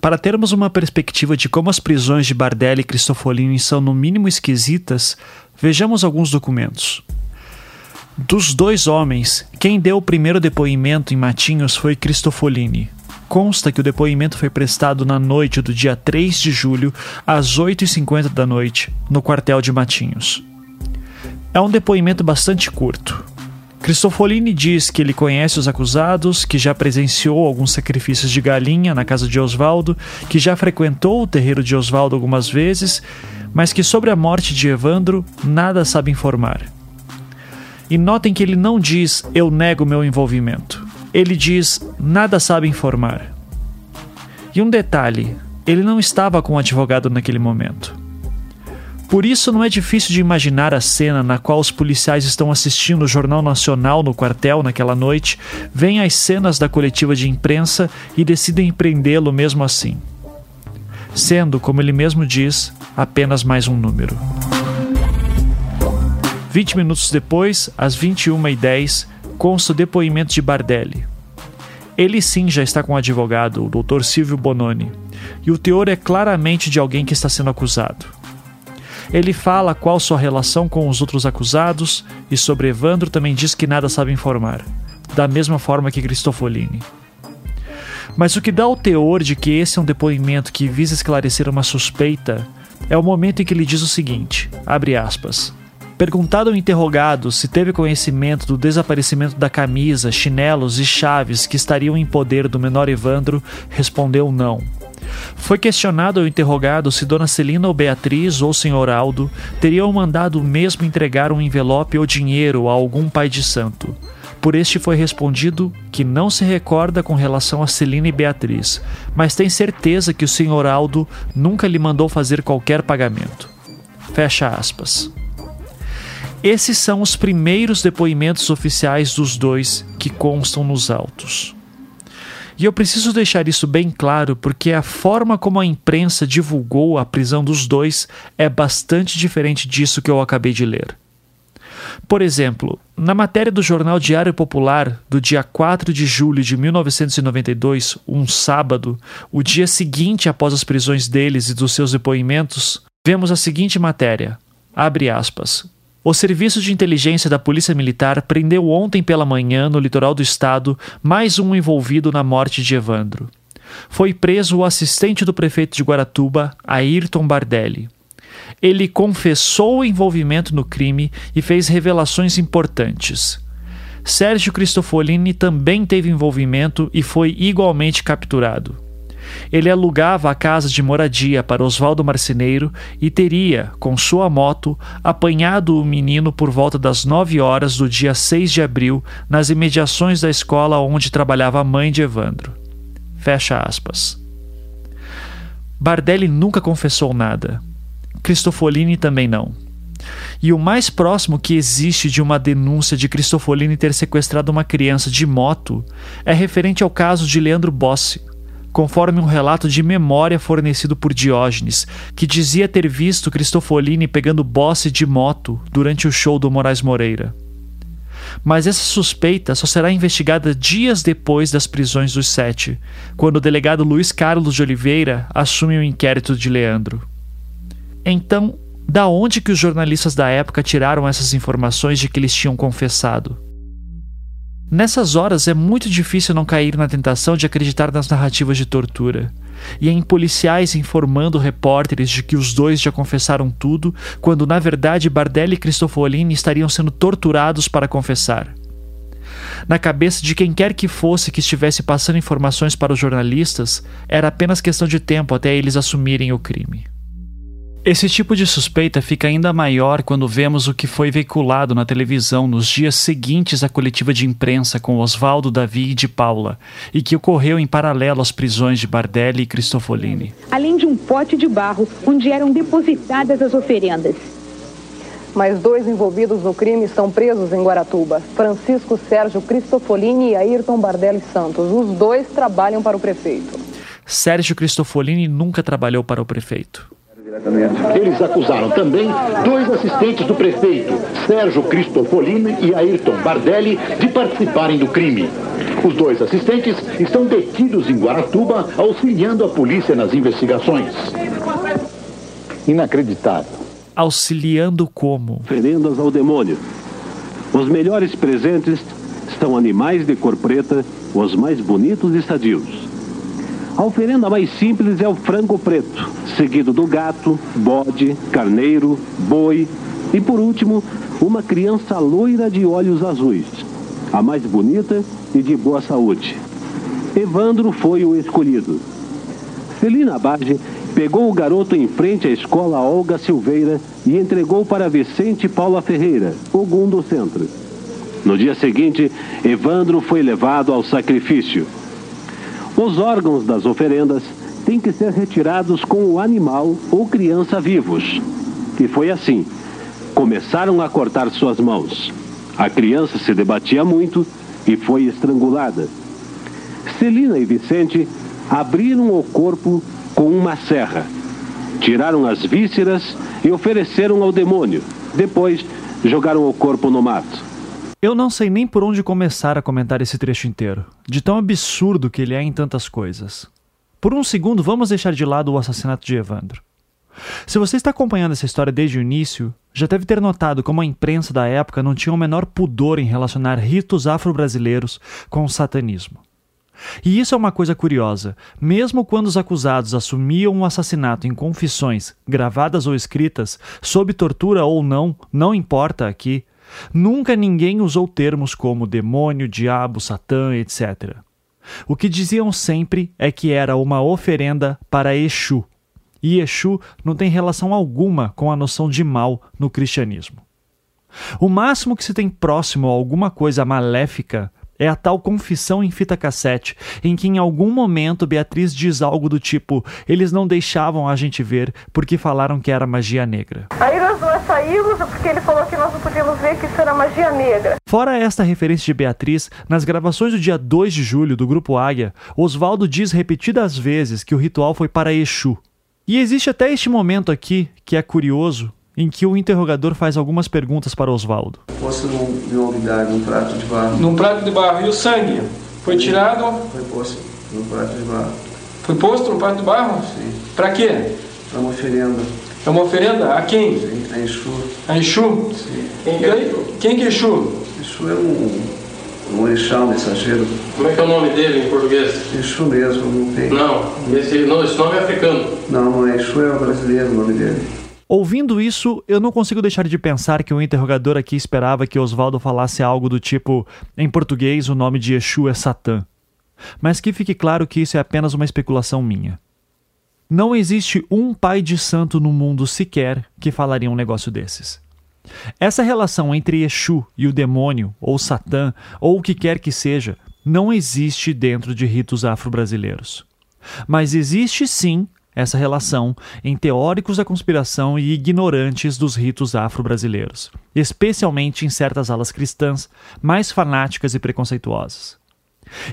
Para termos uma perspectiva de como as prisões de Bardelli e Cristofolini são no mínimo esquisitas, vejamos alguns documentos. Dos dois homens, quem deu o primeiro depoimento em Matinhos foi Cristofolini, consta que o depoimento foi prestado na noite do dia 3 de julho, às 8h50 da noite, no quartel de Matinhos. É um depoimento bastante curto. Cristofolini diz que ele conhece os acusados, que já presenciou alguns sacrifícios de galinha na casa de Oswaldo, que já frequentou o terreiro de Oswaldo algumas vezes, mas que sobre a morte de Evandro nada sabe informar. E notem que ele não diz eu nego meu envolvimento ele diz nada sabe informar. E um detalhe: ele não estava com o advogado naquele momento. Por isso, não é difícil de imaginar a cena na qual os policiais estão assistindo o Jornal Nacional no quartel naquela noite, veem as cenas da coletiva de imprensa e decidem prendê-lo mesmo assim. Sendo, como ele mesmo diz, apenas mais um número. 20 minutos depois, às 21h10, consta o depoimento de Bardelli. Ele sim já está com um advogado, o Dr. Silvio Bononi, e o teor é claramente de alguém que está sendo acusado. Ele fala qual sua relação com os outros acusados e sobre Evandro também diz que nada sabe informar, da mesma forma que Cristofolini. Mas o que dá o teor de que esse é um depoimento que visa esclarecer uma suspeita é o momento em que ele diz o seguinte: abre aspas. Perguntado ao interrogado se teve conhecimento do desaparecimento da camisa, chinelos e chaves que estariam em poder do menor Evandro, respondeu não. Foi questionado ao interrogado se Dona Celina ou Beatriz ou Sr. Aldo teriam mandado mesmo entregar um envelope ou dinheiro a algum pai de santo. Por este foi respondido que não se recorda com relação a Celina e Beatriz, mas tem certeza que o Sr. Aldo nunca lhe mandou fazer qualquer pagamento. Fecha aspas. Esses são os primeiros depoimentos oficiais dos dois que constam nos autos. E eu preciso deixar isso bem claro porque a forma como a imprensa divulgou a prisão dos dois é bastante diferente disso que eu acabei de ler. Por exemplo, na matéria do jornal Diário Popular, do dia 4 de julho de 1992, um sábado, o dia seguinte após as prisões deles e dos seus depoimentos, vemos a seguinte matéria: abre aspas. O Serviço de Inteligência da Polícia Militar prendeu ontem pela manhã, no litoral do estado, mais um envolvido na morte de Evandro. Foi preso o assistente do prefeito de Guaratuba, Ayrton Bardelli. Ele confessou o envolvimento no crime e fez revelações importantes. Sérgio Cristofolini também teve envolvimento e foi igualmente capturado. Ele alugava a casa de moradia para Oswaldo Marceneiro e teria, com sua moto, apanhado o menino por volta das 9 horas do dia 6 de abril nas imediações da escola onde trabalhava a mãe de Evandro. Fecha aspas. Bardelli nunca confessou nada. Cristofolini também não. E o mais próximo que existe de uma denúncia de Cristofolini ter sequestrado uma criança de moto é referente ao caso de Leandro Bossi, conforme um relato de memória fornecido por Diógenes, que dizia ter visto Cristofolini pegando Bossi de moto durante o show do Moraes Moreira. Mas essa suspeita só será investigada dias depois das prisões dos sete, quando o delegado Luiz Carlos de Oliveira assume o inquérito de Leandro. Então, da onde que os jornalistas da época tiraram essas informações de que eles tinham confessado? Nessas horas é muito difícil não cair na tentação de acreditar nas narrativas de tortura. E em policiais informando repórteres de que os dois já confessaram tudo, quando na verdade Bardelli e Cristofolini estariam sendo torturados para confessar. Na cabeça de quem quer que fosse que estivesse passando informações para os jornalistas, era apenas questão de tempo até eles assumirem o crime. Esse tipo de suspeita fica ainda maior quando vemos o que foi veiculado na televisão nos dias seguintes à coletiva de imprensa com Oswaldo, Davi e de Paula, e que ocorreu em paralelo às prisões de Bardelli e Cristofolini. Além de um pote de barro onde eram depositadas as oferendas. Mais dois envolvidos no crime estão presos em Guaratuba: Francisco Sérgio Cristofolini e Ayrton Bardelli Santos. Os dois trabalham para o prefeito. Sérgio Cristofolini nunca trabalhou para o prefeito. Eles acusaram também dois assistentes do prefeito, Sérgio Cristofolini e Ayrton Bardelli, de participarem do crime. Os dois assistentes estão detidos em Guaratuba, auxiliando a polícia nas investigações. Inacreditável. Auxiliando como? Oferendas ao demônio. Os melhores presentes estão animais de cor preta, os mais bonitos e sadios. A oferenda mais simples é o frango preto, seguido do gato, bode, carneiro, boi e, por último, uma criança loira de olhos azuis, a mais bonita e de boa saúde. Evandro foi o escolhido. Celina Bage pegou o garoto em frente à escola Olga Silveira e entregou para Vicente Paula Ferreira, Ogum do Centro. No dia seguinte, Evandro foi levado ao sacrifício. Os órgãos das oferendas têm que ser retirados com o animal ou criança vivos. E foi assim. Começaram a cortar suas mãos. A criança se debatia muito e foi estrangulada. Celina e Vicente abriram o corpo com uma serra. Tiraram as vísceras e ofereceram ao demônio. Depois, jogaram o corpo no mato. Eu não sei nem por onde começar a comentar esse trecho inteiro, de tão absurdo que ele é em tantas coisas. Por um segundo, vamos deixar de lado o assassinato de Evandro. Se você está acompanhando essa história desde o início, já deve ter notado como a imprensa da época não tinha o menor pudor em relacionar ritos afro-brasileiros com o satanismo. E isso é uma coisa curiosa. Mesmo quando os acusados assumiam o assassinato em confissões, gravadas ou escritas, sob tortura ou não, não importa aqui, nunca ninguém usou termos como demônio, diabo, satã, etc. O que diziam sempre é que era uma oferenda para Exu. E Exu não tem relação alguma com a noção de mal no cristianismo. O máximo que se tem próximo a alguma coisa maléfica é a tal confissão em fita cassete, em que em algum momento Beatriz diz algo do tipo: eles não deixavam a gente ver porque falaram que era magia negra. Aí nós porque ele falou que nós não podíamos ver que isso era magia negra. Fora esta referência de Beatriz, nas gravações do dia 2 de julho do Grupo Águia, Oswaldo diz repetidas vezes que o ritual foi para Exu. E existe até este momento aqui, que é curioso, em que o interrogador faz algumas perguntas para Oswaldo. Posto num, num lugar, num prato de barro. Num prato de barro. E o sangue? Foi tirado? Foi posto num prato de barro. Foi posto num prato de barro? Sim. Para quê? Para uma oferenda. É uma oferenda? A quem? Sim, a Exu. A Exu? Sim. Quem que é Exu? Quem que é Exu? Exu é um, um orixá, um mensageiro. Como é que é o nome dele em português? Exu mesmo, não tem. Não, esse, não, esse nome é africano. Não, não é Exu, é o brasileiro o nome dele. Ouvindo isso, eu não consigo deixar de pensar que o interrogador aqui esperava que Oswaldo falasse algo do tipo: em português, o nome de Exu é Satã. Mas que fique claro que isso é apenas uma especulação minha. Não existe um pai de santo no mundo sequer que falaria um negócio desses. Essa relação entre Exu e o demônio, ou Satã, ou o que quer que seja, não existe dentro de ritos afro-brasileiros. Mas existe sim essa relação em teóricos da conspiração e ignorantes dos ritos afro-brasileiros, especialmente em certas alas cristãs mais fanáticas e preconceituosas.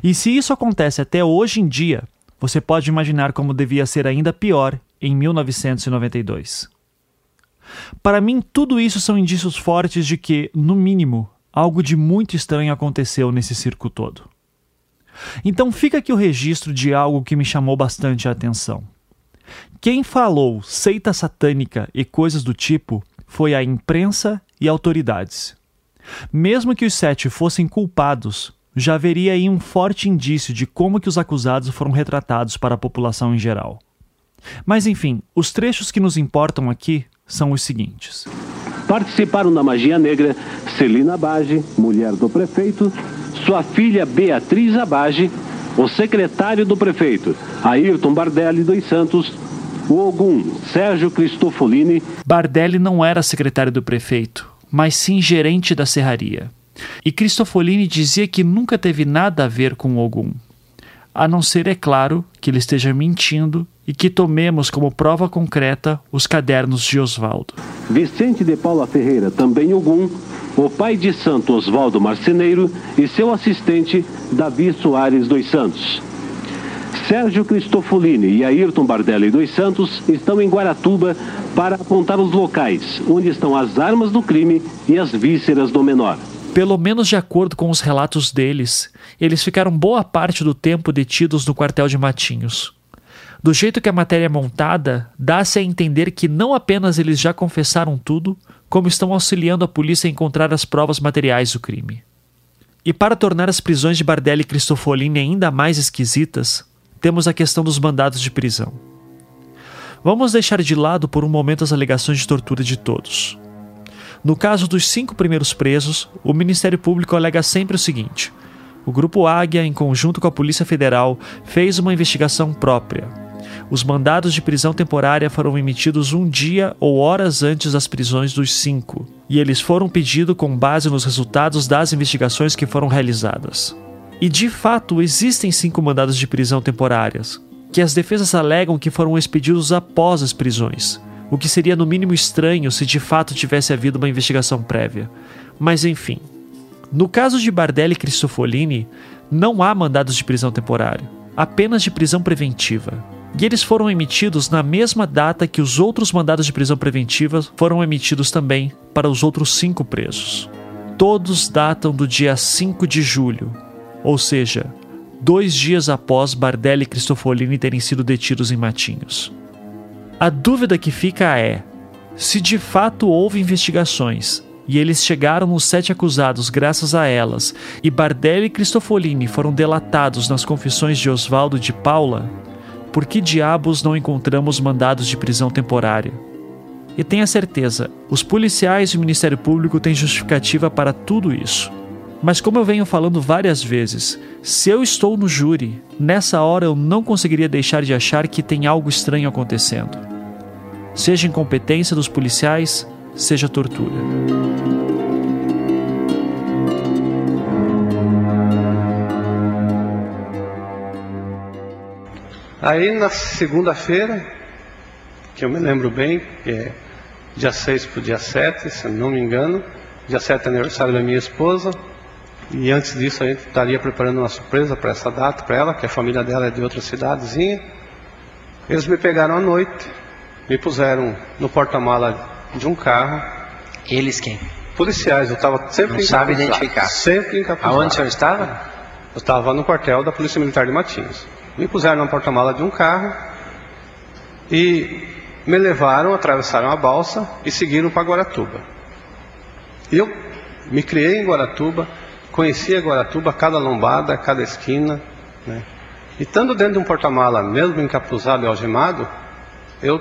E se isso acontece até hoje em dia, você pode imaginar como devia ser ainda pior em 1992. Para mim, tudo isso são indícios fortes de que, no mínimo, algo de muito estranho aconteceu nesse circo todo. Então fica aqui o registro de algo que me chamou bastante a atenção. Quem falou seita satânica e coisas do tipo foi a imprensa e autoridades. Mesmo que os sete fossem culpados, já haveria aí um forte indício de como que os acusados foram retratados para a população em geral. Mas enfim, os trechos que nos importam aqui são os seguintes. Participaram da magia negra Celina Abage, mulher do prefeito, sua filha Beatriz Abage, o secretário do prefeito, Ayrton Bardelli dos Santos, o Ogum, Sérgio Cristofolini. Bardelli não era secretário do prefeito, mas sim gerente da serraria. E Cristofolini dizia que nunca teve nada a ver com Ogum. A não ser, é claro, que ele esteja mentindo e que tomemos como prova concreta os cadernos de Oswaldo. Vicente de Paula Ferreira, também Ogum, o pai de santo Oswaldo Marceneiro e seu assistente Davi Soares dos Santos. Sérgio Cristofolini e Ayrton Bardelli dos Santos estão em Guaratuba para apontar os locais onde estão as armas do crime e as vísceras do menor. Pelo menos de acordo com os relatos deles, eles ficaram boa parte do tempo detidos no quartel de Matinhos. Do jeito que a matéria é montada, dá-se a entender que não apenas eles já confessaram tudo, como estão auxiliando a polícia a encontrar as provas materiais do crime. E para tornar as prisões de Bardelli e Cristofolini ainda mais esquisitas, temos a questão dos mandados de prisão. Vamos deixar de lado por um momento as alegações de tortura de todos. No caso dos cinco primeiros presos, o Ministério Público alega sempre o seguinte: o Grupo Águia, em conjunto com a Polícia Federal, fez uma investigação própria. Os mandados de prisão temporária foram emitidos um dia ou horas antes das prisões dos cinco, e eles foram pedidos com base nos resultados das investigações que foram realizadas. E de fato existem cinco mandados de prisão temporárias, que as defesas alegam que foram expedidos após as prisões, o que seria no mínimo estranho se de fato tivesse havido uma investigação prévia. Mas enfim. No caso de Bardelli e Cristofolini, não há mandados de prisão temporária, apenas de prisão preventiva. E eles foram emitidos na mesma data que os outros mandados de prisão preventiva foram emitidos também para os outros cinco presos. Todos datam do dia 5 de julho, ou seja, dois dias após Bardelli e Cristofolini terem sido detidos em Matinhos. A dúvida que fica é: se de fato houve investigações e eles chegaram nos sete acusados graças a elas, e Bardelli e Cristofolini foram delatados nas confissões de Oswaldo de Paula, por que diabos não encontramos mandados de prisão temporária? E tenha certeza, os policiais e o Ministério Público têm justificativa para tudo isso. Mas como eu venho falando várias vezes, se eu estou no júri, nessa hora eu não conseguiria deixar de achar que tem algo estranho acontecendo. Seja incompetência dos policiais, seja tortura. Aí na segunda-feira, que eu me lembro bem, que é dia 6 para o dia 7, se não me engano, dia 7 é aniversário da minha esposa, e antes disso a gente estaria preparando uma surpresa para essa data para ela, que a família dela é de outra cidadezinha. Eles me pegaram à noite, me puseram no porta-mala de um carro. Eles quem? Policiais, eu estava sempre Não sabe identificar. Sempre encapuzado. Aonde o senhor estava? Eu estava no quartel da Polícia Militar de Matinhos. Me puseram na porta-mala de um carro e me levaram, atravessaram a balsa e seguiram para Guaratuba. Eu me criei em Guaratuba, conhecia Guaratuba, cada lombada, cada esquina. Né? E estando dentro de um porta-mala, mesmo encapuzado e algemado, eu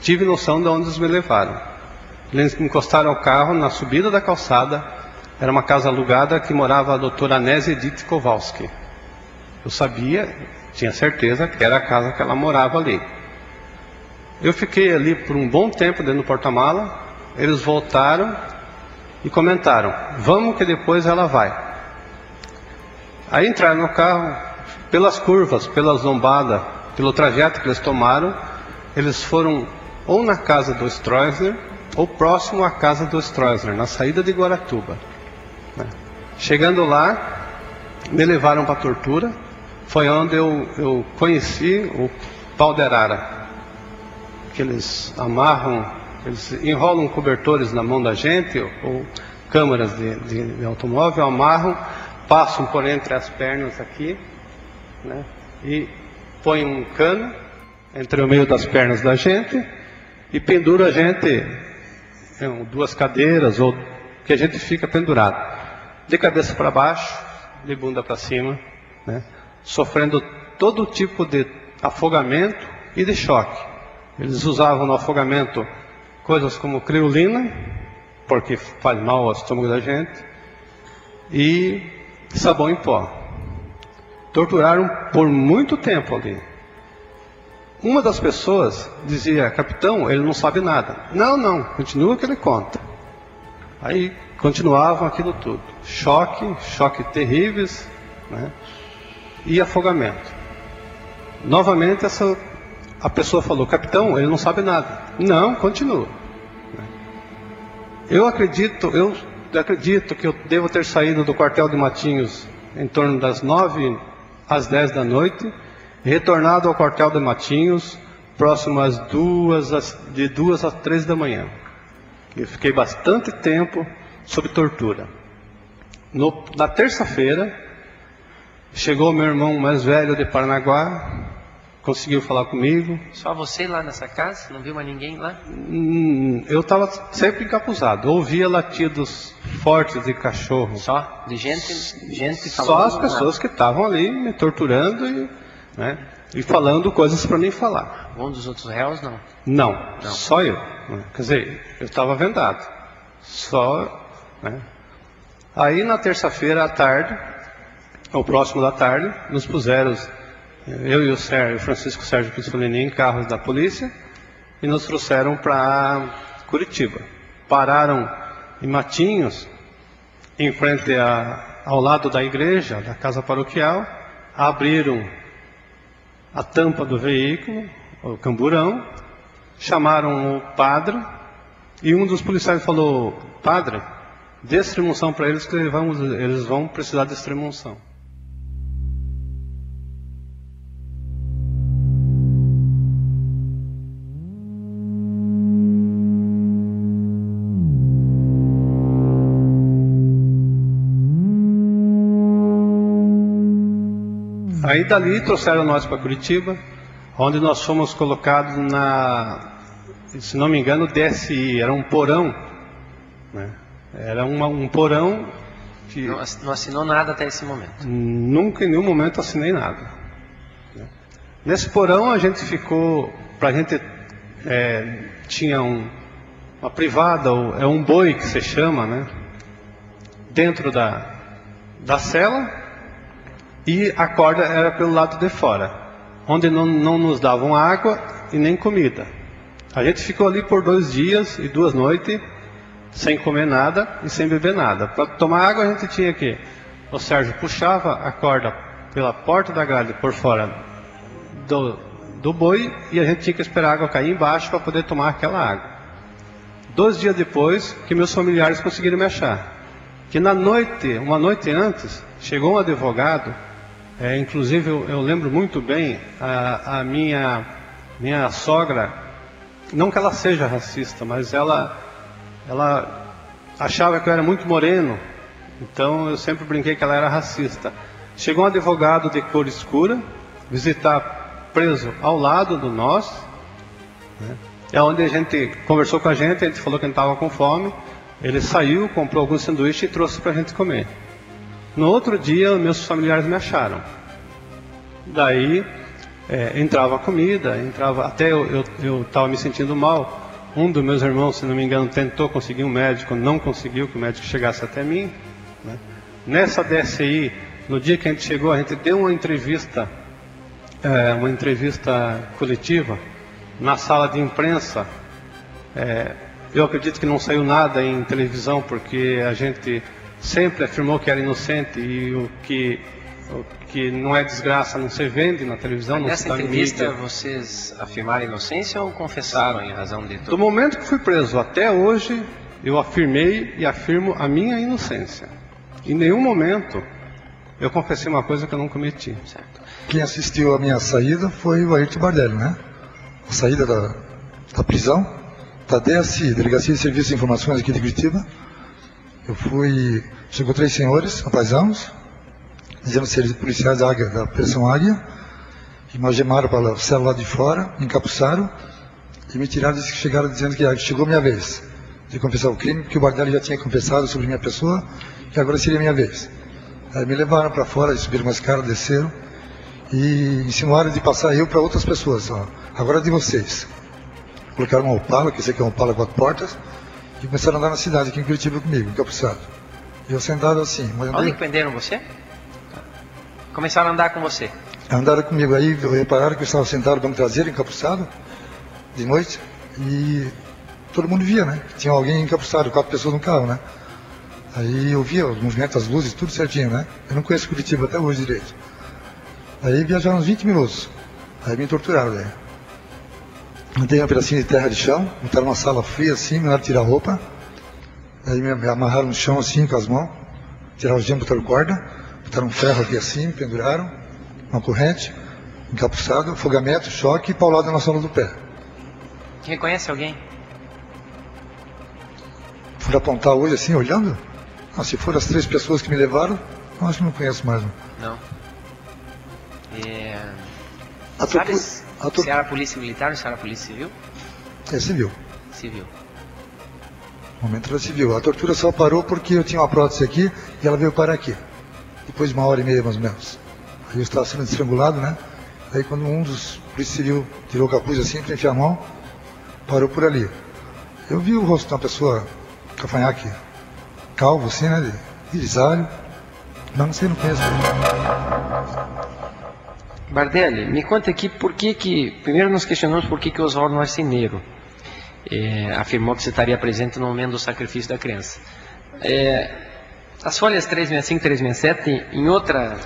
tive noção de onde eles me levaram. Eles me encostaram ao carro na subida da calçada, era uma casa alugada que morava a doutora Anésia Edith Kowalski. Eu sabia, tinha certeza que era a casa que ela morava ali. Eu fiquei ali por um bom tempo dentro do porta-mala, eles voltaram e comentaram: Vamos que depois ela vai. Aí entraram no carro, pelas curvas, pela zombada, pelo trajeto que eles tomaram, eles foram ou na casa do Stroessner ou próximo à casa do Stroessner, na saída de Guaratuba. né? Chegando lá, me levaram para a tortura. Foi onde eu, eu conheci o pau de arara, que eles amarram, eles enrolam cobertores na mão da gente ou câmaras de, de- de automóvel, amarram, passam por entre as pernas aqui, né? e põem um cano entre o meio das pernas da gente e pendura a gente em duas cadeiras ou que a gente fica pendurado, de cabeça para baixo, de bunda para cima, né? sofrendo todo tipo de afogamento e de choque. Eles usavam no afogamento coisas como criolina, porque faz mal ao estômago da gente, e sabão em pó. Torturaram por muito tempo ali. Uma das pessoas dizia, capitão, ele não sabe nada. Não, não, continua que ele conta. Aí continuavam aquilo tudo. Choque, choque terríveis, né? e afogamento. Novamente essa a pessoa falou, capitão, ele não sabe nada. Não, continua. Eu acredito, eu acredito que eu devo ter saído do quartel de Matinhos em torno das nove às dez da noite, retornado ao quartel de Matinhos próximo às duas, de duas às três da manhã. Eu fiquei bastante tempo sob tortura. No- na terça-feira, chegou meu irmão mais velho de Paranaguá, conseguiu falar comigo. Só você lá nessa casa? Não viu mais ninguém lá? Hum, Eu estava sempre encapuzado, ouvia latidos fortes de cachorro. Só? De gente? Gente Só as pessoas que estavam ali me torturando e, né, e falando coisas para mim falar. Um dos outros réus, não. Não, Não. só eu. né? Quer dizer, eu estava vendado. Só. Né? Aí na terça-feira à tarde, ao próximo da tarde, nos puseram, eu e o Sérgio, Francisco Sérgio Pissolini, em carros da polícia e nos trouxeram para Curitiba. Pararam em Matinhos, em frente a, ao lado da igreja, da casa paroquial, abriram a tampa do veículo, o camburão, chamaram o padre e um dos policiais falou: Padre, dê extremunção para eles que eles vão precisar de extremunção. Aí dali trouxeram nós para Curitiba, onde nós fomos colocados na, se não me engano, DSI, era um porão, né? Era uma- um porão que Não, não assinou nada até esse momento. nunca em nenhum momento assinei nada. né? Nesse porão a gente ficou, pra gente é, tinha um, uma privada, ou- é um boi que se chama, né? Dentro da, da cela e a corda era pelo lado de fora, onde não, não nos davam água e nem comida. A gente ficou ali por dois dias e duas noites, sem comer nada e sem beber nada. Para tomar água a gente tinha que, o Sérgio puxava a corda pela porta da grade por fora do, do boi e a gente tinha que esperar a água cair embaixo para poder tomar aquela água. Dois dias depois que meus familiares conseguiram me achar. Que na noite, uma noite antes, chegou um advogado, é, inclusive eu, eu lembro muito bem, a, a minha, minha sogra não que ela seja racista, mas ela, ela achava que eu era muito moreno, então eu sempre brinquei que ela era racista. Chegou um advogado de cor escura, visitar preso ao lado do nosso, né? é onde a gente conversou com a gente, a gente falou que a gente estava com fome, ele saiu, comprou alguns sanduíches e trouxe para a gente comer. No outro dia, meus familiares me acharam. Daí é, entrava comida, entrava até eu estava me sentindo mal. Um dos meus irmãos, se não me engano, tentou conseguir um médico, não conseguiu que o médico chegasse até mim. Né? Nessa DSI, no dia que a gente chegou, a gente deu uma entrevista, é, uma entrevista coletiva na sala de imprensa. É, eu acredito que não saiu nada em televisão porque a gente sempre afirmou que era inocente e o que o que não é desgraça não se vende na televisão, não Nessa se dá entrevista mídia. vocês afirmaram inocência ou confessaram em razão de tudo? Do momento que fui preso até hoje, eu afirmei e afirmo a minha inocência. Em nenhum momento eu confessei uma coisa que eu não cometi. Certo. Quem assistiu a minha saída foi o Ayrton Bardelli, né? A saída da, da prisão, da DSI, Delegacia de Serviços e Informações aqui de Curitiba. Eu fui, chegou três senhores, apaisamos, dizendo ser policiais da, Águia, da Operação Águia, me algemaram para a cela lá de fora, me encapuçaram e me tiraram, disse que chegaram dizendo que chegou minha vez de confessar o crime, que o Bardelli já tinha confessado sobre minha pessoa, que agora seria minha vez. Aí me levaram para fora, subiram uma escada, desceram e insinuaram de passar eu para outras pessoas. Ó. Agora é de vocês. Colocaram uma Opala, que esse aqui é uma Opala quatro portas, e começaram a andar na cidade, aqui em Curitiba comigo, encapuçado. E eu sentado assim. Mas Onde que prenderam você? Começaram a andar com você. Andaram comigo aí, repararam que eu estava sentado no banco traseiro, encapuçado, de noite, e todo mundo via, né? Tinha alguém encapuçado, quatro pessoas no carro, né? Aí eu via os movimentos, as luzes, tudo certinho, né? Eu não conheço Curitiba até hoje direito. Aí viajaram uns 20 minutos. Aí me torturaram, né? Mandei um pedacinho de terra de chão, botaram uma sala fria assim, me mandaram tirar a roupa. Aí me amarraram no chão assim com as mãos, tiraram os gêmeos, botaram corda, botaram um ferro aqui assim, me penduraram, uma corrente, encapuçado, afogamento, choque e paulada na sola do pé. Reconhece alguém? Fui apontar hoje assim, olhando. Ah, se foram as três pessoas que me levaram, eu acho que não conheço mais. Não. Não. É... A Sabe a se era polícia militar ou se era polícia civil? É civil. Civil. O momento era civil. A tortura só parou porque eu tinha uma prótese aqui e ela veio parar aqui. Depois de uma hora e meia, mais ou menos. Aí eu estava sendo estrangulado, né? Aí quando um dos polícia civil tirou o capuz assim para enfiar a mão, parou por ali. Eu vi o rosto de uma pessoa, cafanhaque, calvo assim, né? De grisalho. Mas não sei, não conheço. Bardelli, me conta aqui por que que... Primeiro nos questionamos por que que Oswaldo Marceneiro é, afirmou que você estaria presente no momento do sacrifício da criança. É, as folhas 365 e 367, em outra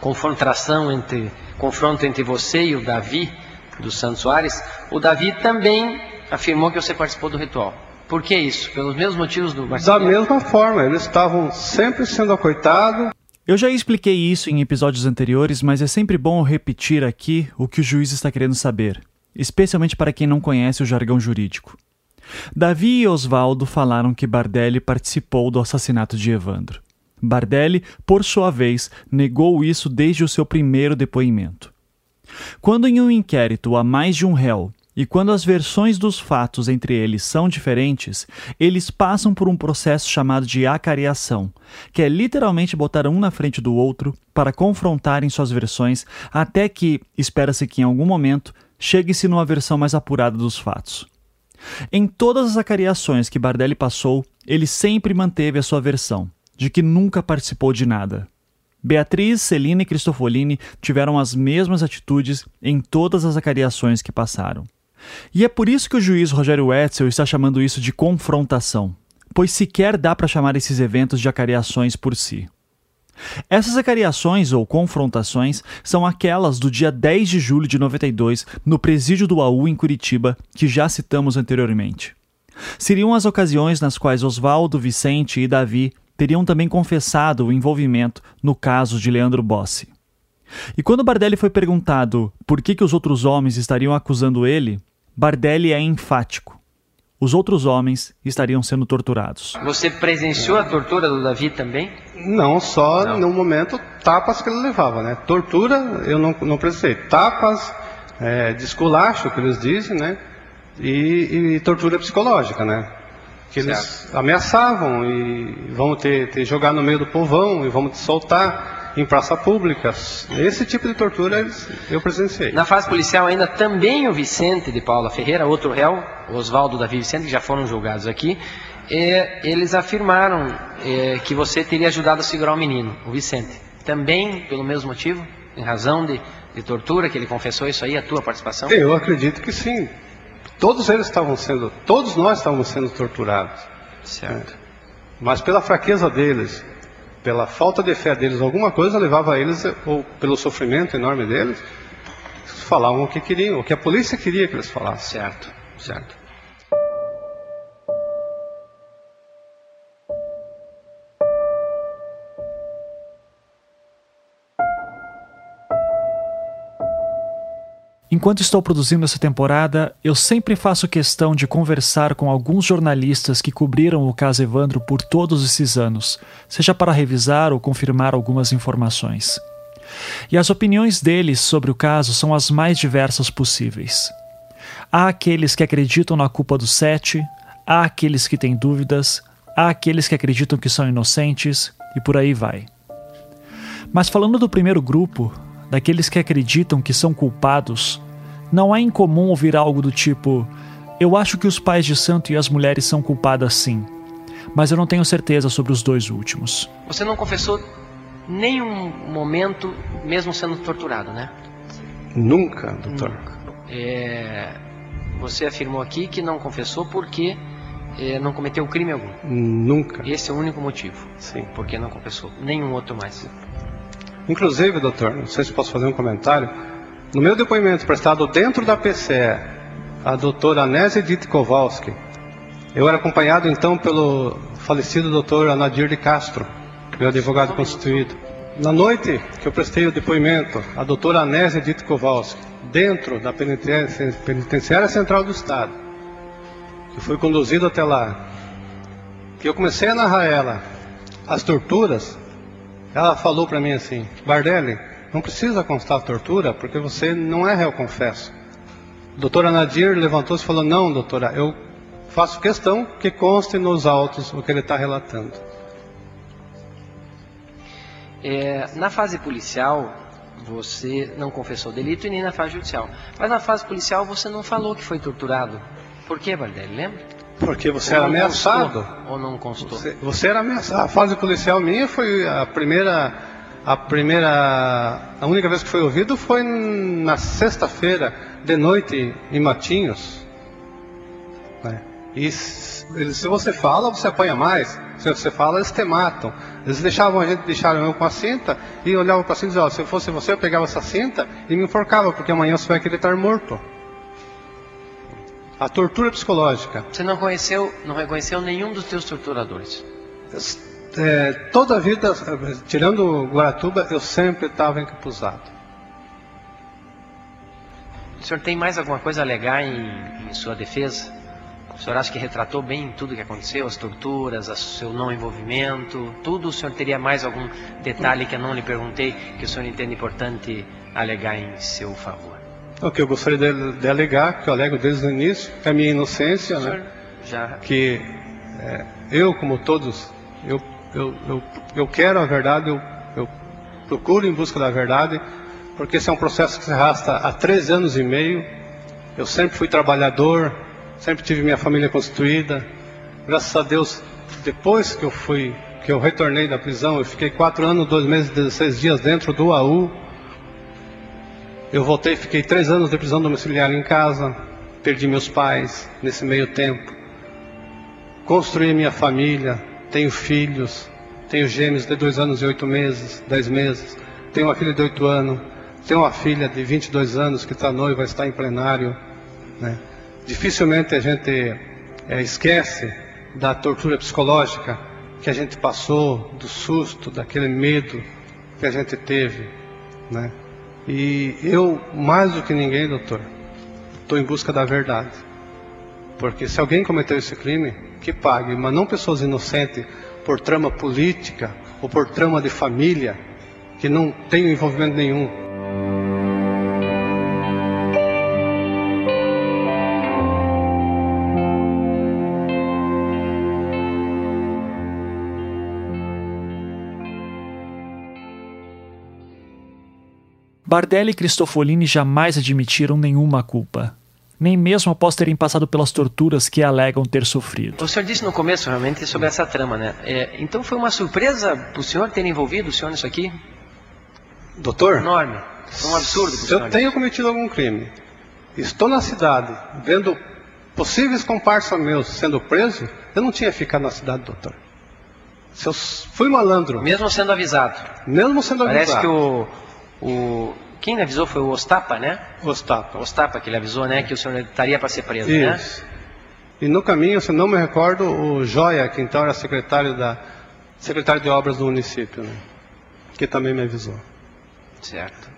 confrontação entre, confronto entre você e o Davi, dos Santos Soares, o Davi também afirmou que você participou do ritual. Por que isso? Pelos mesmos motivos do Da Marceneiro? mesma forma, eles estavam sempre sendo acoitados. Eu já expliquei isso em episódios anteriores, mas é sempre bom repetir aqui o que o juiz está querendo saber, especialmente para quem não conhece o jargão jurídico. Davi e Oswaldo falaram que Bardelli participou do assassinato de Evandro. Bardelli, por sua vez, negou isso desde o seu primeiro depoimento. Quando em um inquérito há mais de um réu e quando as versões dos fatos entre eles são diferentes, eles passam por um processo chamado de acariação, que é literalmente botar um na frente do outro para confrontarem suas versões até que, espera-se que em algum momento, chegue-se numa versão mais apurada dos fatos. Em todas as acariações que Bardelli passou, ele sempre manteve a sua versão, de que nunca participou de nada. Beatriz, Celina e Cristofolini tiveram as mesmas atitudes em todas as acariações que passaram. E é por isso que o juiz Rogério Wetzel está chamando isso de confrontação, pois sequer dá para chamar esses eventos de acariações por si. Essas acariações ou confrontações são aquelas do dia 10 de julho de 92 no presídio do AU em Curitiba, que já citamos anteriormente. Seriam as ocasiões nas quais Oswaldo, Vicente e Davi teriam também confessado o envolvimento no caso de Leandro Bossi. E quando Bardelli foi perguntado por que, que os outros homens estariam acusando ele, Bardelli é enfático. Os outros homens estariam sendo torturados. Você presenciou a tortura do Davi também? Não, só não. no momento tapas que ele levava, né? Tortura eu não, não precisei. Tapas, é, desculacho que eles dizem, né? E, e tortura psicológica, né? Que eles certo. ameaçavam e vão ter, ter jogar no meio do povão e vamos te soltar em praça pública. Esse tipo de tortura eu presenciei. Na fase policial ainda também o Vicente de Paula Ferreira, outro réu, Oswaldo Davi Vicente, que já foram julgados aqui, é, eles afirmaram é, que você teria ajudado a segurar o menino, o Vicente. Também pelo mesmo motivo, em razão de, de tortura, que ele confessou isso aí, a tua participação? Eu acredito que sim. Todos eles estavam sendo, todos nós estávamos sendo torturados. Certo. É. Mas pela fraqueza deles, pela falta de fé deles, alguma coisa levava eles, ou pelo sofrimento enorme deles, falavam o que queriam, o que a polícia queria que eles falassem. Certo, certo. Enquanto estou produzindo essa temporada, eu sempre faço questão de conversar com alguns jornalistas que cobriram o caso Evandro por todos esses anos, seja para revisar ou confirmar algumas informações. E as opiniões deles sobre o caso são as mais diversas possíveis. Há aqueles que acreditam na culpa do sete, há aqueles que têm dúvidas, há aqueles que acreditam que são inocentes e por aí vai. Mas falando do primeiro grupo, daqueles que acreditam que são culpados, não é incomum ouvir algo do tipo: Eu acho que os pais de santo e as mulheres são culpadas sim, mas eu não tenho certeza sobre os dois últimos. Você não confessou nenhum momento, mesmo sendo torturado, né? Nunca, doutor. Nunca. É, você afirmou aqui que não confessou porque é, não cometeu crime algum. Nunca. Esse é o único motivo. Sim. Porque não confessou. Nenhum outro mais. Inclusive, doutor, não sei se posso fazer um comentário. No meu depoimento prestado dentro da PCE, a doutora Nézia Edith Kowalski, eu era acompanhado então pelo falecido doutor Anadir de Castro, meu advogado constituído. Na noite que eu prestei o depoimento, a doutora Nézia Edith Kowalski, dentro da penitenciária central do Estado, que foi conduzido até lá, que eu comecei a narrar ela as torturas ela falou para mim assim: Bardelli, não precisa constar tortura porque você não é réu confesso. Doutora Nadir levantou-se e falou: Não, doutora, eu faço questão que conste nos autos o que ele está relatando. É, na fase policial, você não confessou delito e nem na fase judicial. Mas na fase policial você não falou que foi torturado. Por que, Bardelli? Lembra? Porque você ou era ameaçado. Constou, ou não constou? Você, você, era ameaçado. A fase policial minha foi a primeira. A primeira. A única vez que foi ouvido foi na sexta-feira, de noite, em Matinhos. Né? E se você fala, você apanha mais. Se você fala, eles te matam. Eles deixavam a gente, deixaram eu com a cinta e olhavam para a cinta e diziam: oh, se fosse você, eu pegava essa cinta e me enforcava, porque amanhã você vai querer estar morto. A tortura psicológica. Você não conheceu, não reconheceu nenhum dos teus torturadores? É, toda a vida, tirando Guaratuba, eu sempre estava encapuzado. O senhor tem mais alguma coisa a alegar em, em sua defesa? O senhor acha que retratou bem tudo o que aconteceu, as torturas, o seu não envolvimento, tudo? O senhor teria mais algum detalhe que eu não lhe perguntei que o senhor entende importante alegar em seu favor? O que eu gostaria de, de alegar, que eu alego desde o início, é a minha inocência, né? Já. Que é, eu, como todos, eu, eu, eu, eu quero a verdade, eu, eu procuro em busca da verdade, porque esse é um processo que se arrasta há três anos e meio. Eu sempre fui trabalhador, sempre tive minha família constituída. Graças a Deus, depois que eu fui, que eu retornei da prisão, eu fiquei quatro anos, dois meses e 16 dias dentro do AU. Eu voltei, fiquei três anos de prisão domiciliar em casa, perdi meus pais nesse meio tempo. Construí minha família, tenho filhos, tenho gêmeos de dois anos e oito meses, dez meses. Tenho uma filha de oito anos, tenho uma filha de 22 anos que está noiva, está em plenário. Né? Dificilmente a gente é, esquece da tortura psicológica que a gente passou, do susto, daquele medo que a gente teve. Né? E eu, mais do que ninguém, doutor, estou em busca da verdade. Porque se alguém cometeu esse crime, que pague, mas não pessoas inocentes por trama política ou por trama de família, que não tem envolvimento nenhum. Bardelli e Cristofolini jamais admitiram nenhuma culpa, nem mesmo após terem passado pelas torturas que alegam ter sofrido. O senhor disse no começo realmente sobre essa trama, né? É, então foi uma surpresa para o senhor ter envolvido o senhor nisso aqui? Doutor? Enorme. Foi um absurdo. Se eu tenho cometido algum crime, estou na cidade vendo possíveis comparsas meus sendo presos, eu não tinha ficado na cidade, doutor. Se eu fui malandro. Mesmo sendo avisado. Mesmo sendo Parece avisado. que o, o. Quem lhe avisou foi o Ostapa, né? Ostapa. Ostapa que ele avisou, né? Que o senhor estaria para ser preso, né? Isso. E no caminho, se não me recordo, o Joia, que então era secretário da secretário de obras do município, né? que também me avisou. Certo.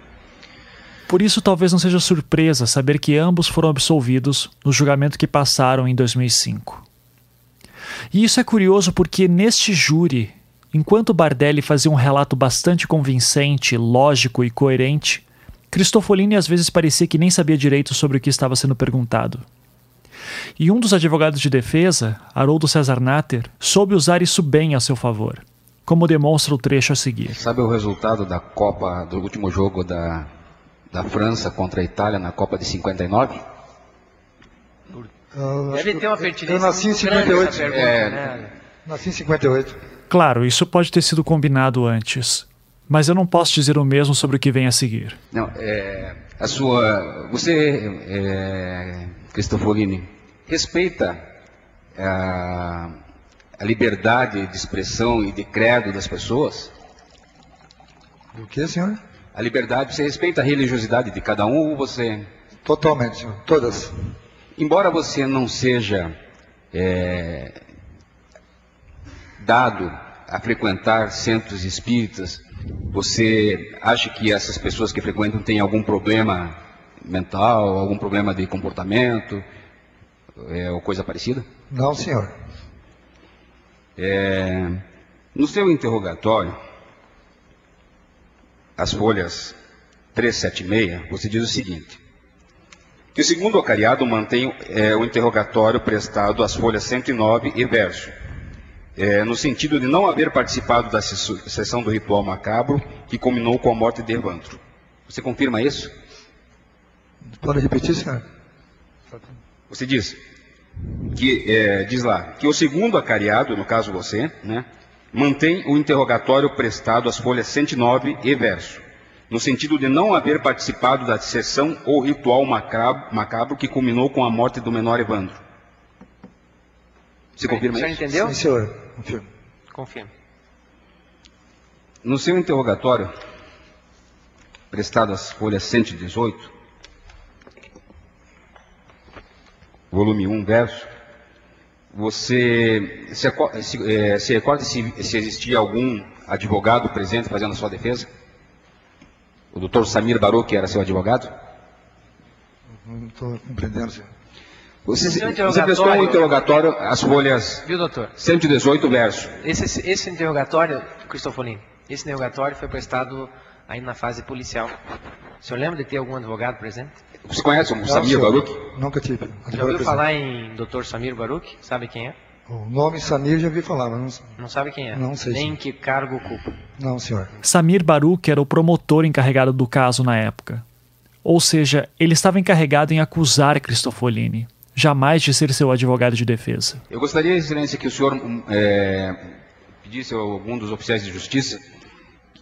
Por isso, talvez não seja surpresa saber que ambos foram absolvidos no julgamento que passaram em 2005. E isso é curioso porque neste júri, enquanto Bardelli fazia um relato bastante convincente, lógico e coerente, Cristofolini às vezes parecia que nem sabia direito sobre o que estava sendo perguntado. E um dos advogados de defesa, Haroldo César Natter, soube usar isso bem a seu favor, como demonstra o trecho a seguir. Sabe o resultado da Copa, do último jogo da, da França contra a Itália na Copa de 59? Deve ter uma pertinência Eu nasci em muito grande 58. essa pergunta, É. né? Nasci em 58. Claro, isso pode ter sido combinado antes, mas eu não posso dizer o mesmo sobre o que vem a seguir. Não, é, a sua, você, é, Cristofolini, respeita a, a liberdade de expressão e de credo das pessoas? O que, senhor? A liberdade, você respeita a religiosidade de cada um ou você... Totalmente, senhor. Todas. Embora você não seja é, dado a frequentar centros espíritas, você acha que essas pessoas que frequentam têm algum problema mental, algum problema de comportamento, é, ou coisa parecida? Não, senhor. É, no seu interrogatório, as folhas 376, você diz o seguinte: que o segundo ocariado mantém é, o interrogatório prestado às folhas 109 e verso, é, no sentido de não haver participado da sessão do ritual macabro que culminou com a morte de Evandro. Você confirma isso? Pode repetir, senhor? Você diz que é, diz lá que o segundo acariado, no caso você, né, mantém o interrogatório prestado às folhas 109 e verso, no sentido de não haver participado da sessão ou ritual macabro, macabro que culminou com a morte do menor Evandro. Você confirma O senhor isso? entendeu? Sim, senhor. Confirmo. Confirmo. No seu interrogatório, prestado às folhas 118, volume 1, verso, você se, se, eh, se recorda se, se existia algum advogado presente fazendo a sua defesa? O doutor Samir Baruch era seu advogado? Não estou compreendendo, senhor. Você, você prestou um interrogatório- às folhas Viu, doutor? 118, verso. Esse, esse interrogatório, Cristofolini, esse interrogatório foi prestado ainda na fase policial. O senhor lembra de ter algum advogado presente? Você conhece o Samir. Baruch? Nunca tive. Já ouviu falar em Dr. Samir Baruch? Sabe quem é? O nome Samir já ouvi falar, mas não, Não sabe quem é? Não sei, Nem senhor. que cargo ocupa. não, senhor. Samir Baruch era o promotor encarregado do caso na época. Ou seja, ele estava encarregado em acusar Cristofolini, jamais de ser seu advogado de defesa. Eu gostaria, Excelência, que o senhor hum, é, pedisse a algum dos oficiais de justiça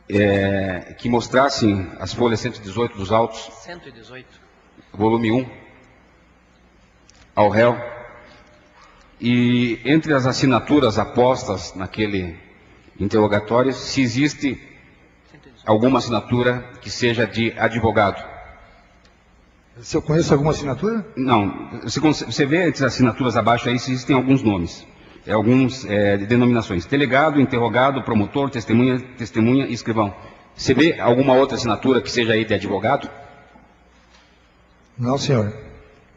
é, que mostrassem as folhas 118 dos autos, 118. volume 1, ao réu. E entre as assinaturas apostas naquele interrogatório, se existe alguma assinatura que seja de advogado. Se eu conheço alguma assinatura? Não, você, vê as assinaturas abaixo aí, se existem alguns nomes, é, alguns é, denominações. Delegado, interrogado, promotor, testemunha, testemunha e escrivão. Você vê alguma outra assinatura que seja aí de advogado? Não, senhor.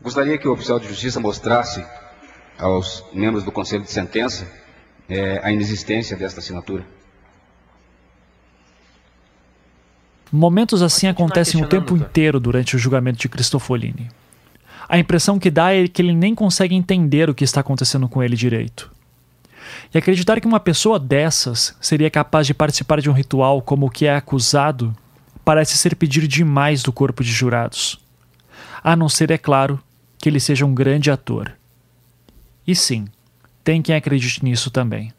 Gostaria que o oficial de justiça mostrasse aos membros do Conselho de Sentença é, a inexistência desta assinatura. Momentos assim acontecem o tempo inteiro durante o julgamento de Cristofolini. A impressão que dá é que ele nem consegue entender o que está acontecendo com ele direito. E acreditar que uma pessoa dessas seria capaz de participar de um ritual como o que é acusado parece ser pedir demais do corpo de jurados. A não ser, é claro, que ele seja um grande ator. E sim, tem quem acredite nisso também.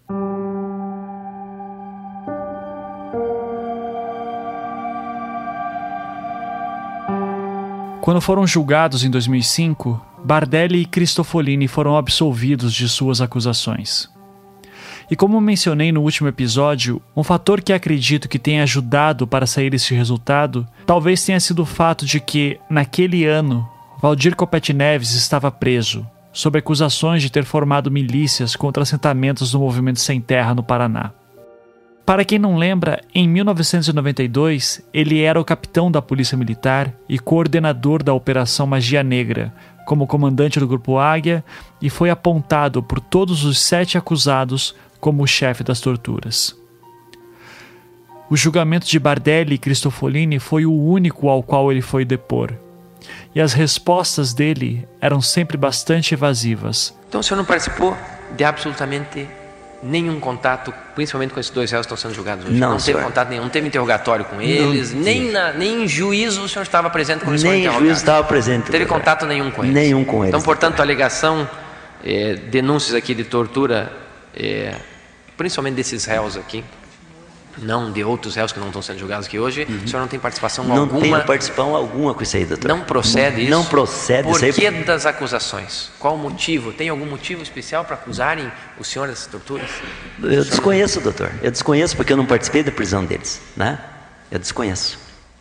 Quando foram julgados em 2005, Bardelli e Cristofolini foram absolvidos de suas acusações. E como mencionei no último episódio, um fator que acredito que tenha ajudado para sair esse resultado talvez tenha sido o fato de que, naquele ano, Valdir Copete Neves estava preso, sob acusações de ter formado milícias contra assentamentos do movimento Sem Terra no Paraná. Para quem não lembra, em 1992 ele era o capitão da Polícia Militar e coordenador da Operação Magia Negra, como comandante do Grupo Águia, e foi apontado por todos os sete acusados como o chefe das torturas. O julgamento de Bardelli e Cristofolini foi o único ao qual ele foi depor, e as respostas dele eram sempre bastante evasivas. Então o senhor não participou de absolutamente nenhum contato, principalmente com esses dois réus que estão sendo julgados hoje? Não, não teve senhor. contato nenhum, não teve interrogatório com eles, Não nem, na, nem em juízo o senhor estava presente quando eles foram Nem interrogados? juiz estava presente. Não teve contato nenhum com eles? Nenhum com eles. Então, portanto, a alegação, eh, denúncias aqui de tortura, eh, principalmente desses réus aqui, não de outros réus que não estão sendo julgados aqui hoje, o senhor não tem participação Uhum. Não alguma? tenho participação alguma com isso aí, doutor. Não procede isso? Não procede Por isso aí. que das acusações? Qual o motivo? Tem algum motivo especial para acusarem o senhor dessas torturas? Eu desconheço, doutor. Eu desconheço porque eu não participei da prisão deles, né? Eu desconheço.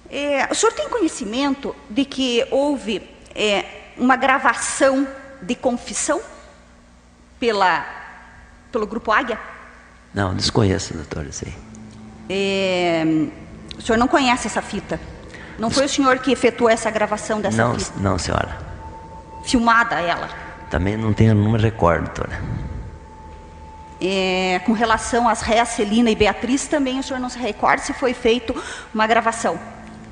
É, o senhor tem conhecimento de que houve é, uma gravação de confissão pela, pelo Grupo Águia? Não, desconheço, doutor, isso aí. É, o senhor não conhece essa fita? Não foi o senhor que efetuou essa gravação dessa Não, fita? não, senhora. Filmada ela? Também não tenho, não me recordo, doutora. É, com relação às réas Celina e Beatriz, também o senhor não se recorda se foi feito uma gravação?